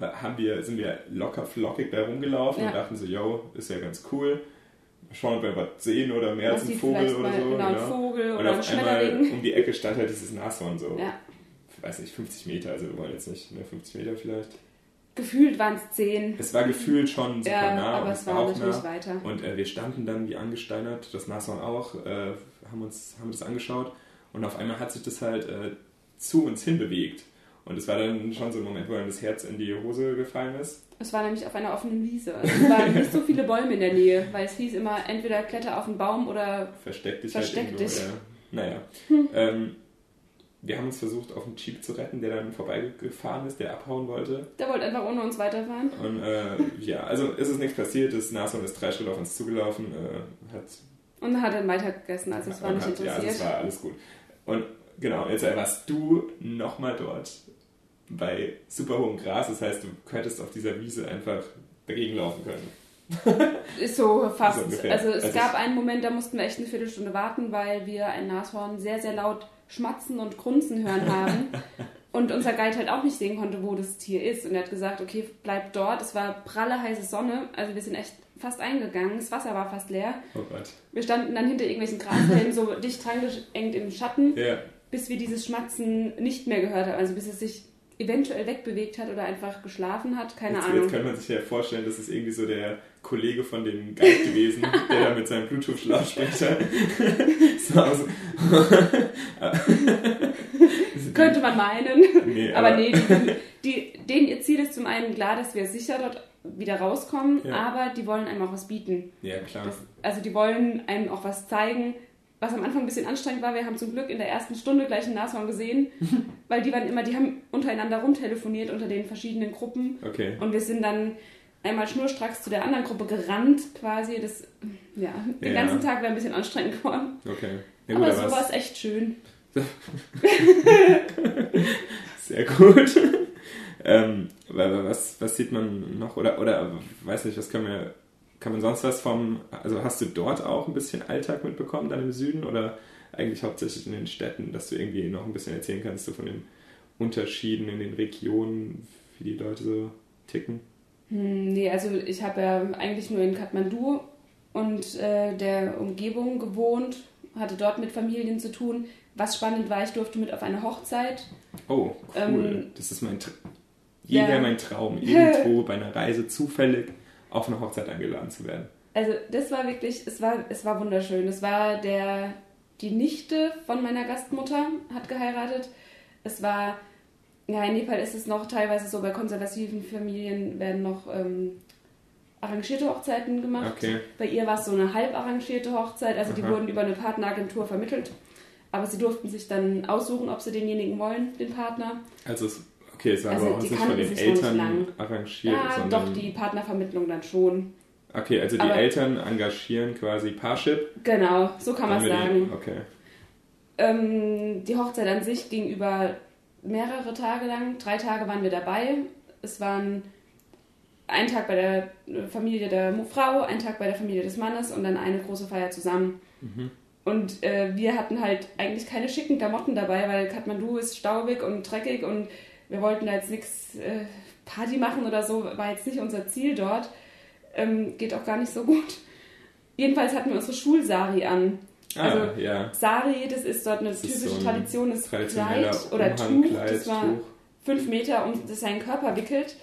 haben wir, sind wir locker flockig da rumgelaufen Ja. und dachten so, yo, ist ja ganz cool. Ob wir was sehen oder mehr als ein Vogel oder so. genau, einen Vogel Und oder einen auf einmal um die Ecke stand halt dieses Nashorn so, Ja. ich weiß nicht, 50 Meter, also wir wollen jetzt nicht, ne, 50 Meter vielleicht. Gefühlt waren es zehn. Es war gefühlt schon super Ja, nah aber und es war auch natürlich nah. weiter. Und äh, wir standen dann wie angesteinert, das Nashorn auch, äh, haben uns haben das angeschaut und auf einmal hat sich das halt äh, zu uns hinbewegt. Und es war dann schon so ein Moment, wo dann das Herz in die Hose gefallen ist. Es war nämlich auf einer offenen Wiese. Also es waren nicht so viele Bäume in der Nähe, weil es hieß immer entweder kletter auf einen Baum oder Versteck dich Versteck halt irgendwo. dich. Ja. Naja. Ähm, wir haben uns versucht, auf einen Jeep zu retten, der dann vorbeigefahren ist, der abhauen wollte. der wollte einfach ohne uns weiterfahren. Und äh, ja, also ist es nichts passiert. Das Nashorn ist drei Schritte auf uns zugelaufen, äh, hat Und hat dann weitergegessen, also es war nicht hat- Ja, interessiert. das war alles gut. Und genau, jetzt warst du nochmal dort bei super hohem Gras. Das heißt, du könntest auf dieser Wiese einfach dagegen laufen können. Ist so fast. So also es Also gab einen Moment, da mussten wir echt eine Viertelstunde warten, weil wir ein Nashorn sehr, sehr laut schmatzen und grunzen hören haben. und unser Guide halt auch nicht sehen konnte, wo das Tier ist. Und er hat gesagt, okay, bleib dort. Es war pralle heiße Sonne, also wir sind echt fast eingegangen. Das Wasser war fast leer. Oh Gott. Wir standen dann hinter irgendwelchen Grashelmen so dicht reingeengt im Schatten, Ja, bis wir dieses Schmatzen nicht mehr gehört haben. Also bis es sich eventuell wegbewegt hat oder einfach geschlafen hat. Keine jetzt, Ahnung. jetzt könnte man sich ja vorstellen, das ist irgendwie so der Kollege von dem Guide gewesen, der da mit seinem Bluetooth-Lautsprecher so aus. Könnte man meinen. Nee, aber, aber- nee, die, die, denen ihr Ziel ist zum einen klar, dass wir sicher dort wieder rauskommen, Ja. aber die wollen einem auch was bieten. Ja, klar. Das, also die wollen einem auch was zeigen, was am Anfang ein bisschen anstrengend war. Wir haben zum Glück in der ersten Stunde gleich ein Nashorn gesehen, weil die waren immer, die haben untereinander rumtelefoniert unter den verschiedenen Gruppen Okay. und wir sind dann einmal schnurstracks zu der anderen Gruppe gerannt quasi. Das, ja, den Ja. ganzen Tag wäre ein bisschen anstrengend geworden. Okay. Ja, aber gut, so aber war es- echt schön. Sehr gut. ähm, wa- wa- was, was sieht man noch? Oder, oder weiß nicht, was können wir. Kann man sonst was vom. Also hast du dort auch ein bisschen Alltag mitbekommen, dann im Süden? Oder eigentlich hauptsächlich in den Städten, dass du irgendwie noch ein bisschen erzählen kannst, so von den Unterschieden in den Regionen, wie die Leute so ticken? Hm, Nee, also ich habe ja eigentlich nur in Kathmandu und äh, der Umgebung gewohnt, hatte dort mit Familien zu tun. Was spannend war, ich durfte mit auf eine Hochzeit. Oh, cool. Ähm, das ist mein. Tra Jeder ja. mein Traum, irgendwo bei einer Reise zufällig auf eine Hochzeit eingeladen zu werden. Also das war wirklich, es war, es war wunderschön. Es war der, die Nichte von meiner Gastmutter hat geheiratet. Es war, ja, in Nepal ist es noch teilweise so, bei konservativen Familien werden noch ähm, arrangierte Hochzeiten gemacht. Okay. Bei ihr war es so eine halb arrangierte Hochzeit, also die Aha. wurden über eine Partneragentur vermittelt. aber sie durften sich dann aussuchen, ob sie denjenigen wollen, den Partner. Also es, okay, es war Also aber auch nicht von den Eltern arrangiert, Ja, doch, die Partnervermittlung dann schon. Okay, also die Aber- Eltern engagieren quasi Parship. Genau, so kann man es damit die- sagen. Okay. Ähm, die Hochzeit an sich ging über mehrere Tage lang. Drei Tage waren wir dabei. Es waren ein Tag bei der Familie der Frau, ein Tag bei der Familie des Mannes und dann eine große Feier zusammen. Und äh, wir hatten halt eigentlich keine schicken Klamotten dabei, weil Kathmandu ist staubig und dreckig und wir wollten da jetzt nichts äh, Party machen oder so, war jetzt nicht unser Ziel dort. Ähm, geht auch gar nicht so gut. Jedenfalls hatten wir unsere Schulsari an. Ah, Also, ja. Sari, das ist dort eine Das ist typische so ein Tradition, das Kleid oder Tuch, das war Tuch. fünf Meter um seinen Körper wickelt.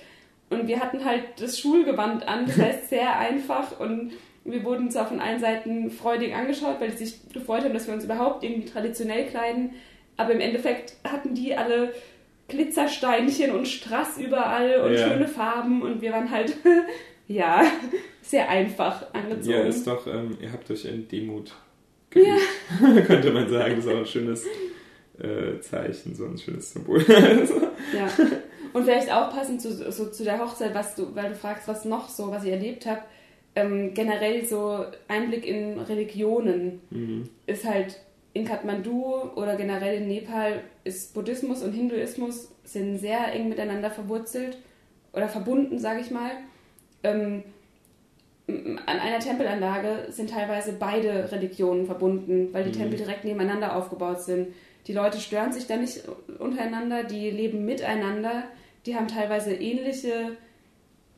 Und wir hatten halt das Schulgewand an, das heißt sehr einfach und wir wurden zwar von allen Seiten freudig angeschaut, weil sie sich gefreut haben, dass wir uns überhaupt irgendwie traditionell kleiden, aber im Endeffekt hatten die alle Glitzersteinchen und Strass überall und Ja. schöne Farben und wir waren halt, ja, sehr einfach angezogen. Ja, ist doch, ähm, ihr habt euch in Demut geübt, könnte man sagen. Das ist auch ein schönes äh, Zeichen, so ein schönes Symbol. Ja. Und vielleicht auch passend zu, so zu der Hochzeit, was du, weil du fragst, was noch so, was ich erlebt habe, ähm, generell so Einblick in Religionen mhm. ist halt in Kathmandu oder generell in Nepal ist Buddhismus und Hinduismus sind sehr eng miteinander verwurzelt oder verbunden, sage ich mal. Ähm, an einer Tempelanlage sind teilweise beide Religionen verbunden, weil die Mhm. Tempel direkt nebeneinander aufgebaut sind. Die Leute stören sich da nicht untereinander, die leben miteinander, die haben teilweise ähnliche,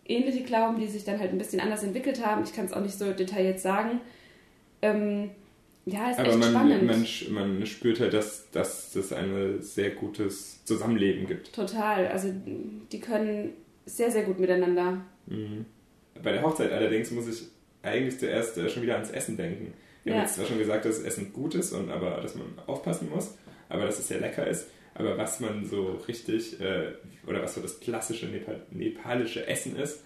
ähnliche Glauben, die sich dann halt ein bisschen anders entwickelt haben. Ich kann es auch nicht so detailliert sagen. Ähm, ja, ist Aber echt man, spannend. man, man spürt halt, dass, dass es ein sehr gutes Zusammenleben gibt. Total. Also die können sehr, sehr gut miteinander. Mhm. Bei der Hochzeit allerdings muss ich eigentlich zuerst äh, schon wieder ans Essen denken. Wir Ja. haben jetzt zwar schon gesagt, dass das Essen gut ist und aber dass man aufpassen muss, aber dass es sehr lecker ist. Aber was man so richtig, äh, oder was so das klassische Nepal nepalische Essen ist,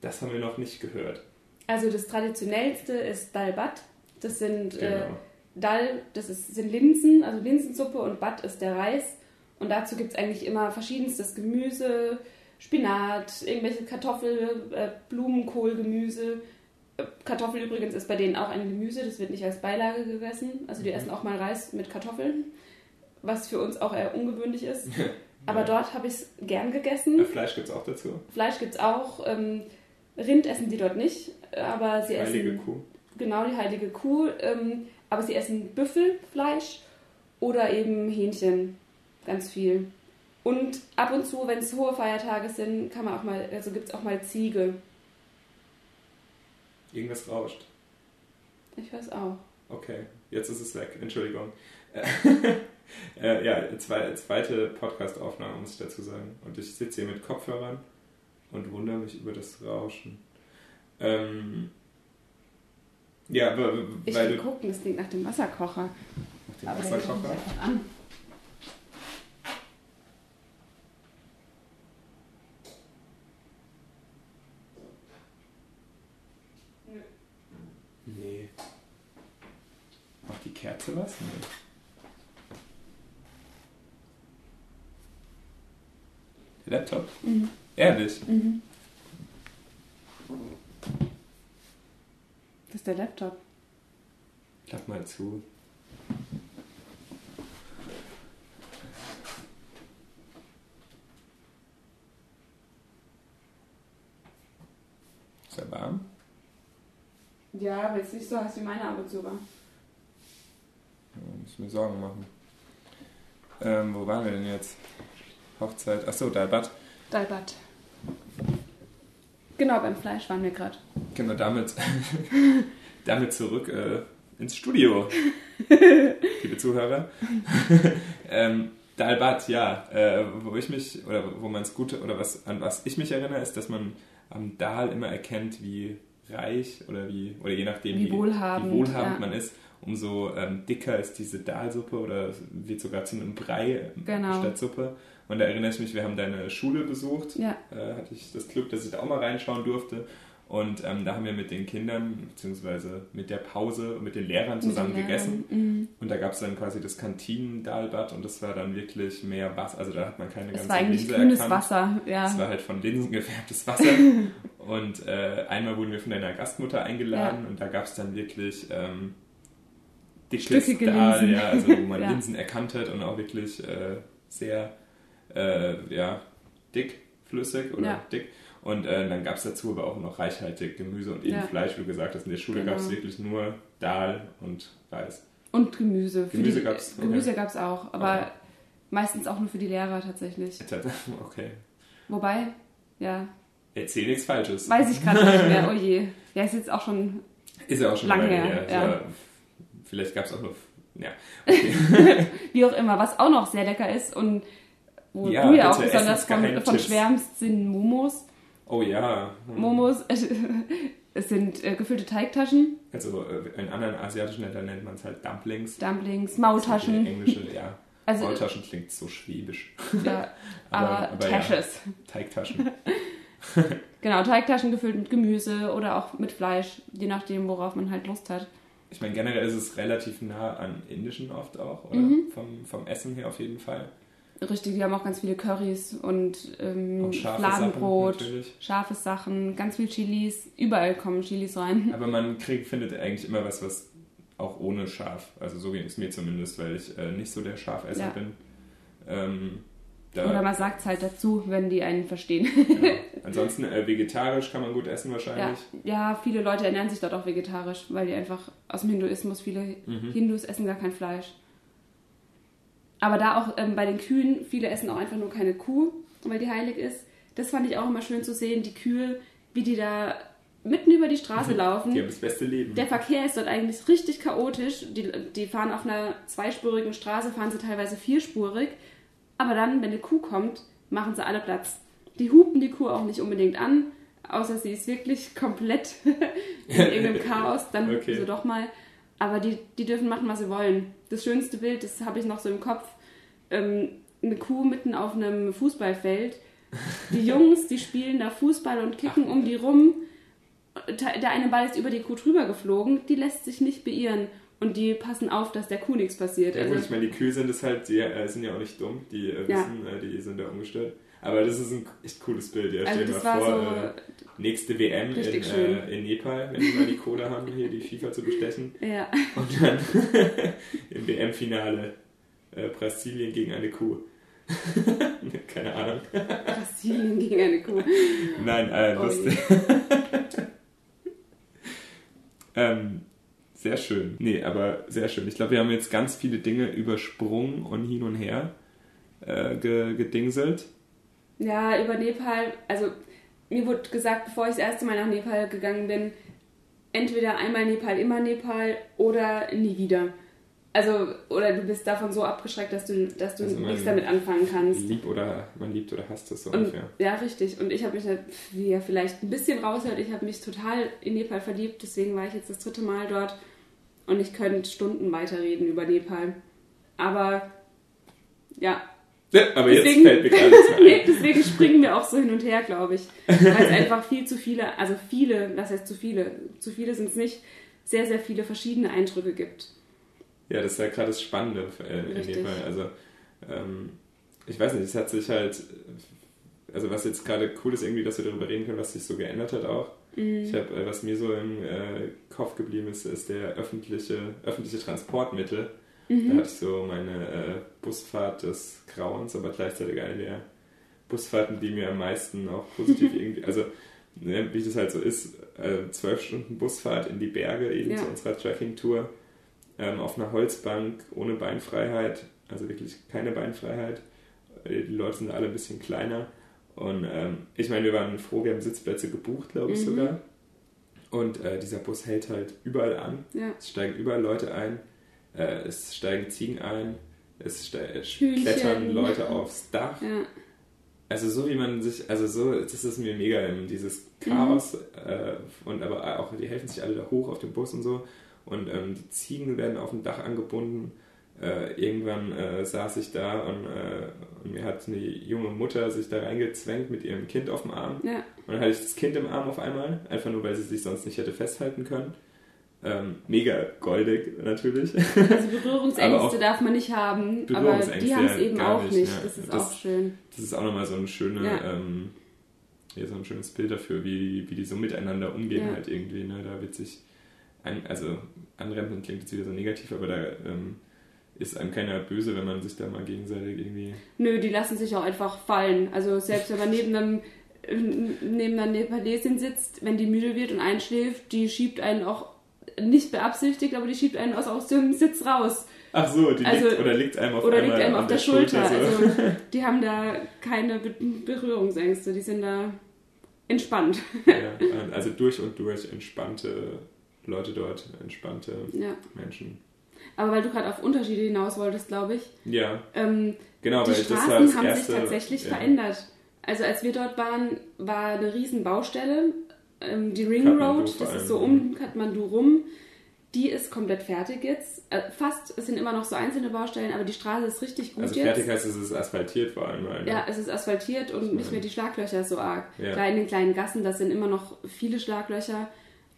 das haben wir noch nicht gehört. Also das traditionellste ist Dal Bat. Das sind äh, Genau. Dal, das ist, sind Linsen, also Linsensuppe und Bat ist der Reis. Und dazu gibt es eigentlich immer verschiedenstes Gemüse, Spinat, irgendwelche Kartoffel, äh, Blumenkohl, Gemüse. Äh, Kartoffel übrigens ist bei denen auch ein Gemüse, das wird nicht als Beilage gegessen. Also die Mhm. essen auch mal Reis mit Kartoffeln, was für uns auch eher ungewöhnlich ist. Aber Ja. dort habe ich es gern gegessen. Äh, Fleisch gibt es auch dazu. Fleisch gibt es auch. Ähm, Rind essen die dort nicht, aber sie Heilige essen Kuh. Genau die heilige Kuh, ähm, aber sie essen Büffelfleisch oder eben Hähnchen, ganz viel. Und ab und zu, wenn es hohe Feiertage sind, kann man auch mal, also gibt es auch mal Ziege. Irgendwas rauscht. Ich weiß auch. Okay, jetzt ist es weg. Entschuldigung. äh, ja, zwei, zweite Podcast-Aufnahme muss ich dazu sagen. Und ich sitze hier mit Kopfhörern und wundere mich über das Rauschen. Ähm, ja, aber Ich weil will du gucken, das klingt nach dem Wasserkocher. nach dem Aber Wasserkocher. an. Nee. Macht die Kerze was? Nee. Der Laptop? Mhm. Ehrlich? Mhm. Das ist der Laptop. Klapp mal zu. Ist er warm? Ja, aber jetzt nicht so heiß wie meine war. Ja, müssen wir Sorgen machen. Ähm, wo waren wir denn jetzt? Hochzeit. Achso, Dalbat. Dalbat. Genau, beim Fleisch waren wir gerade. Genau, damit, damit zurück äh, ins Studio, liebe Zuhörer. ähm, Dalbat, ja, äh, wo ich mich, oder wo man es gut, oder was, an was ich mich erinnere, ist, dass man am Dal immer erkennt, wie reich oder wie, oder je nachdem, Wie wohlhabend, wie wohlhabend ja. man ist, umso ähm, dicker ist diese Dalsuppe oder wird sogar zu einem Brei Genau. statt Suppe. Und da erinnere ich mich, wir haben deine Schule besucht Ja. äh, hatte ich das Glück, dass ich da auch mal reinschauen durfte. Und ähm, da haben wir mit den Kindern, beziehungsweise mit der Pause und mit den Lehrern zusammen den gegessen. Mhm. Und da gab es dann quasi das Kantinen-Dalbad und das war dann wirklich mehr Wasser. Also da hat man keine ganze Linse. Es war eigentlich grünes erkannt. Wasser, ja. Es war halt von Linsen gefärbtes Wasser. und äh, einmal wurden wir von einer Gastmutter eingeladen ja. und da gab es dann wirklich ähm, dickes Dahl, Linsen. ja, also wo man ja. Linsen erkannt hat und auch wirklich äh, sehr äh, ja, dick, flüssig oder dick. Und äh, dann gab es dazu aber auch noch reichhaltig Gemüse und eben ja. Fleisch, wie du gesagt hast. In der Schule genau. gab es wirklich nur Dahl und Reis. Und Gemüse. Gemüse gab es Gemüse gab's auch, aber okay. meistens auch nur für die Lehrer tatsächlich. Okay. Wobei, ja. Erzähl nichts Falsches. Weiß ich gerade nicht mehr, oh je. Ja, ist jetzt auch schon. Ist ja auch schon lange her. her. Ja. Ja. Vielleicht gab es auch noch. Ja. Okay. wie auch immer, was auch noch sehr lecker ist und wo ja, du ja auch besonders von, von schwärmst, sind Momos. Oh ja. Hm. Momos, es sind äh, gefüllte Teigtaschen. Also äh, in anderen asiatischen Ländern nennt man es halt Dumplings. Dumplings, Maultaschen. Englische, ja. Also, Maultaschen klingt so schwäbisch. Ja, aber, aber Tasches. Ja, Teigtaschen. genau, Teigtaschen gefüllt mit Gemüse oder auch mit Fleisch, je nachdem, worauf man halt Lust hat. Ich meine, generell ist es relativ nah an indischen oft auch, oder? Mhm. Vom, vom Essen her auf jeden Fall. Richtig, die haben auch ganz viele Currys und ähm, Fladenbrot, Sachen, scharfe Sachen, ganz viel Chilis. Überall kommen Chilis rein. Aber man kriegt, findet eigentlich immer was, was auch ohne scharf. Also so ging es mir zumindest, weil ich äh, nicht so der Scharfesser ja. bin. Ähm, Oder man sagt es halt dazu, wenn die einen verstehen. Ja. Ansonsten äh, vegetarisch kann man gut essen wahrscheinlich. Ja. ja, viele Leute ernähren sich dort auch vegetarisch, weil die einfach aus dem Hinduismus, viele mhm. Hindus essen gar kein Fleisch. Aber da auch ähm, bei den Kühen, viele essen auch einfach nur keine Kuh, weil die heilig ist. Das fand ich auch immer schön zu sehen, die Kühe, wie die da mitten über die Straße laufen. Die haben das beste Leben. Der Verkehr ist dort eigentlich richtig chaotisch. Die, die fahren auf einer zweispurigen Straße, fahren sie teilweise vierspurig. Aber dann, wenn eine Kuh kommt, machen sie alle Platz. Die hupen die Kuh auch nicht unbedingt an, außer sie ist wirklich komplett in irgendeinem Chaos. Dann hupen okay. sie doch mal. Aber die, die dürfen machen, was sie wollen. Das schönste Bild, das habe ich noch so im Kopf, ähm, eine Kuh mitten auf einem Fußballfeld. Die Jungs, die spielen da Fußball und kicken Ach. um die rum. Der eine Ball ist über die Kuh drüber geflogen, die lässt sich nicht beirren. Und die passen auf, dass der Kuh nichts passiert. Ja, also, gut, ich meine, die Kühe sind es halt, die äh, sind ja auch nicht dumm, die äh, wissen, ja. äh, die sind da umgestellt. Aber das ist ein echt cooles Bild, ja. Also Stell dir mal vor, so äh, nächste WM in, äh, in, Nepal, wenn wir mal die Kohle haben, hier die FIFA zu bestechen. Ja. Und dann im WM-Finale äh, Brasilien gegen eine Kuh. Keine Ahnung. Brasilien gegen eine Kuh. Nein, äh, oh lustig. ähm, sehr schön. Nee, aber sehr schön. Ich glaube, wir haben jetzt ganz viele Dinge übersprungen und hin und her äh, gedingselt. Ja, über Nepal, also mir wurde gesagt, bevor ich das erste Mal nach Nepal gegangen bin, entweder einmal Nepal, immer Nepal oder nie wieder. Also, oder du bist davon so abgeschreckt, dass du, dass du also nichts damit anfangen kannst. Lieb oder, man liebt oder hasst es so und, ungefähr. Ja, richtig. Und ich habe mich, wie ihr vielleicht ein bisschen raushört, ich habe mich total in Nepal verliebt. Deswegen war ich jetzt das dritte Mal dort. Und ich könnte Stunden weiterreden über Nepal. Aber, ja, ja, aber deswegen, jetzt fällt mir gar nichts nee, deswegen springen wir auch so hin und her, glaube ich. Weil es einfach viel zu viele, also viele, was heißt zu viele? Zu viele sind es nicht, sehr, sehr viele verschiedene Eindrücke gibt. Ja, das ist ja gerade das Spannende äh, in dem Fall. Also, ähm, ich weiß nicht, es hat sich halt, also was jetzt gerade cool ist, irgendwie, dass wir darüber reden können, was sich so geändert hat auch. Mhm. Ich habe, äh, was mir so im äh, Kopf geblieben ist, ist der öffentliche, öffentliche Transportmittel. Mhm. Da hatte ich so meine äh, Busfahrt des Grauens, aber gleichzeitig eine der Busfahrten, die mir am meisten auch positiv irgendwie, also ne, wie das halt so ist, äh, zwölf Stunden Busfahrt in die Berge eben ja. zu unserer Tracking-Tour ähm, auf einer Holzbank ohne Beinfreiheit, also wirklich keine Beinfreiheit. Die Leute sind alle ein bisschen kleiner. Und ähm, ich meine, wir waren froh, wir haben Sitzplätze gebucht, glaube ich mhm. sogar. Und äh, dieser Bus hält halt überall an. Ja. Es steigen überall Leute ein. Äh, es steigen Ziegen ein. Es klettern Leute aufs Dach. Ja. Also so wie man sich, also so, das ist mir mega, dieses Chaos mhm. äh, und aber auch, die helfen sich alle da hoch auf dem Bus und so und ähm, die Ziegen werden auf dem Dach angebunden. äh, irgendwann äh, saß ich da und, äh, und, mir hat eine junge Mutter sich da reingezwängt mit ihrem Kind auf dem Arm. Ja. Und dann hatte ich das Kind im Arm auf einmal, einfach nur, weil sie sich sonst nicht hätte festhalten können. Ähm, mega goldig natürlich. Also Berührungsängste darf man nicht haben, aber die haben es eben auch nicht. nicht. Das ist das, auch schön. Das ist auch nochmal so eine schöne, ja. ähm, ja, so ein schönes Bild dafür, wie, wie die so miteinander umgehen ja. halt irgendwie. Ne? Da wird sich, ein, also anrempeln klingt jetzt wieder so negativ, aber da ähm, ist einem keiner böse, wenn man sich da mal gegenseitig irgendwie. Nö, die lassen sich auch einfach fallen. Also selbst wenn man neben einem neben einer Nepalesin sitzt, wenn die müde wird und einschläft, die schiebt einen auch nicht beabsichtigt, aber die schiebt einen aus, aus dem Sitz raus. Ach so, die also, liegt, oder liegt einem auf, oder liegt einem auf der, der, Schulter. Schulter so. Also die haben da keine Berührungsängste, die sind da entspannt. Ja, also durch und durch entspannte Leute dort, entspannte ja. Menschen. Aber weil du gerade auf Unterschiede hinaus wolltest, glaube ich. Ja. Ähm, genau, die weil Straßen das haben erste, sich tatsächlich ja. verändert. Also als wir dort waren, war eine riesen Baustelle. Ähm, die Ring Kathmandu Road, das ist so um Kathmandu rum, die ist komplett fertig jetzt. Äh, fast, es sind immer noch so einzelne Baustellen, aber die Straße ist richtig gut also jetzt. fertig heißt, es ist asphaltiert vor allem. Weil, ne? Ja, es ist asphaltiert und nicht mehr die Schlaglöcher so arg. Ja. Klar, in den kleinen Gassen, das sind immer noch viele Schlaglöcher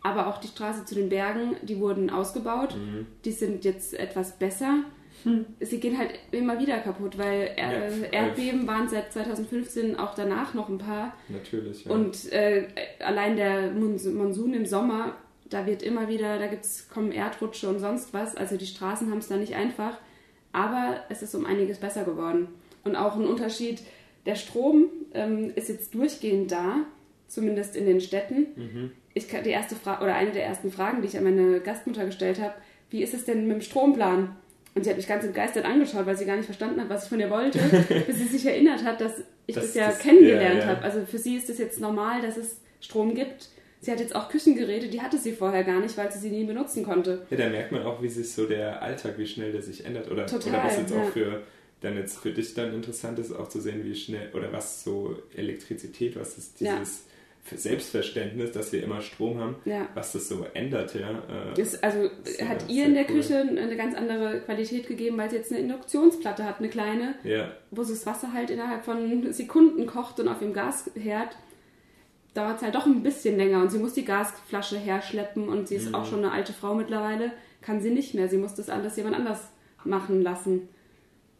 aber auch die Straße zu den Bergen, die wurden ausgebaut. Mhm. Die sind jetzt etwas besser. Hm. Sie gehen halt immer wieder kaputt, weil er ja, Erdbeben waren seit 2015 auch danach noch ein paar. Natürlich. Ja. Und äh, allein der Monsun im Sommer, da wird immer wieder, da gibt's, kommen Erdrutsche und sonst was. Also die Straßen haben es da nicht einfach. Aber es ist um einiges besser geworden. Und auch ein Unterschied, der Strom ähm, ist jetzt durchgehend da, zumindest in den Städten. Mhm ich, die erste Frage oder eine der ersten Fragen, die ich an meine Gastmutter gestellt habe, wie ist es denn mit dem Stromplan? Und sie hat mich ganz entgeistert angeschaut, weil sie gar nicht verstanden hat, was ich von ihr wollte, bis sie sich erinnert hat, dass ich das, das ja das, kennengelernt ja, ja. habe. Also für sie ist es jetzt normal, dass es Strom gibt. Sie hat jetzt auch Küchengeräte, die hatte sie vorher gar nicht, weil sie sie nie benutzen konnte. Ja, da merkt man auch, wie sich so der Alltag, wie schnell der sich ändert. Oder, Total, oder was jetzt ja. auch für dann jetzt für dich dann interessant ist, auch zu sehen, wie schnell oder was so Elektrizität, was ist dieses Selbstverständnis, dass wir immer Strom haben, ja. was das so ändert. Ja. Äh, also das hat ihr in der cool. Küche eine ganz andere Qualität gegeben, weil sie jetzt eine Induktionsplatte hat, eine kleine, ja. wo sie das Wasser halt innerhalb von Sekunden kocht und auf dem Gasherd dauert es halt doch ein bisschen länger und sie muss die Gasflasche herschleppen und sie ist mhm. auch schon eine alte Frau mittlerweile, kann sie nicht mehr. Sie muss das alles jemand anders machen lassen.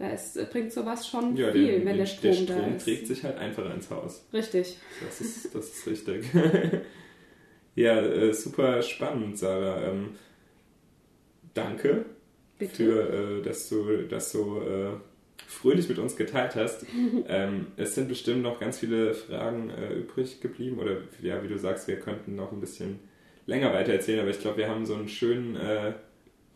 Es bringt sowas schon ja, viel, den, wenn der Strom, der Strom da ist. trägt sich halt einfacher ins Haus. Richtig. Das ist, das ist richtig. ja, äh, super spannend, Sarah. Ähm, danke Bitte? für, äh, dass du das so äh, fröhlich mit uns geteilt hast. ähm, es sind bestimmt noch ganz viele Fragen äh, übrig geblieben oder ja, wie du sagst, wir könnten noch ein bisschen länger weiter erzählen, aber ich glaube, wir haben so einen schönen äh,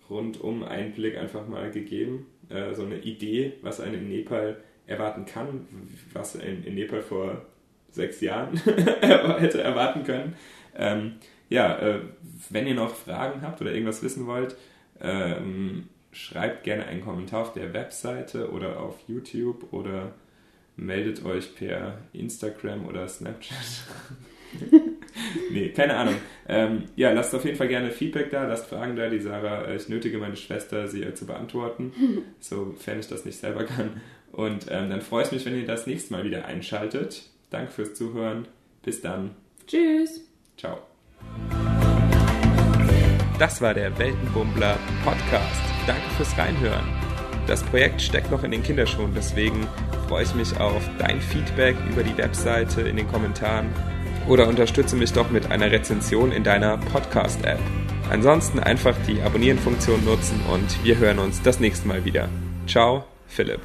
rundum Einblick einfach mal gegeben äh, so eine Idee, was einen in Nepal erwarten kann, was in, in Nepal vor sechs Jahren hätte erwarten können. Ähm, ja, äh, wenn ihr noch Fragen habt oder irgendwas wissen wollt, ähm, schreibt gerne einen Kommentar auf der Webseite oder auf YouTube oder meldet euch per Instagram oder Snapchat. nee, keine Ahnung. Ähm, ja, lasst auf jeden Fall gerne Feedback da, lasst Fragen da. Die Sarah, äh, ich nötige meine Schwester, sie äh, zu beantworten, sofern ich das nicht selber kann. Und ähm, dann freue ich mich, wenn ihr das nächste Mal wieder einschaltet. Danke fürs Zuhören. Bis dann. Tschüss. Ciao. Das war der Weltenbummler Podcast. Danke fürs Reinhören. Das Projekt steckt noch in den Kinderschuhen, deswegen freue ich mich auf dein Feedback über die Webseite in den Kommentaren oder unterstütze mich doch mit einer Rezension in deiner Podcast-App. Ansonsten einfach die Abonnieren-Funktion nutzen und wir hören uns das nächste Mal wieder. Ciao, Philipp.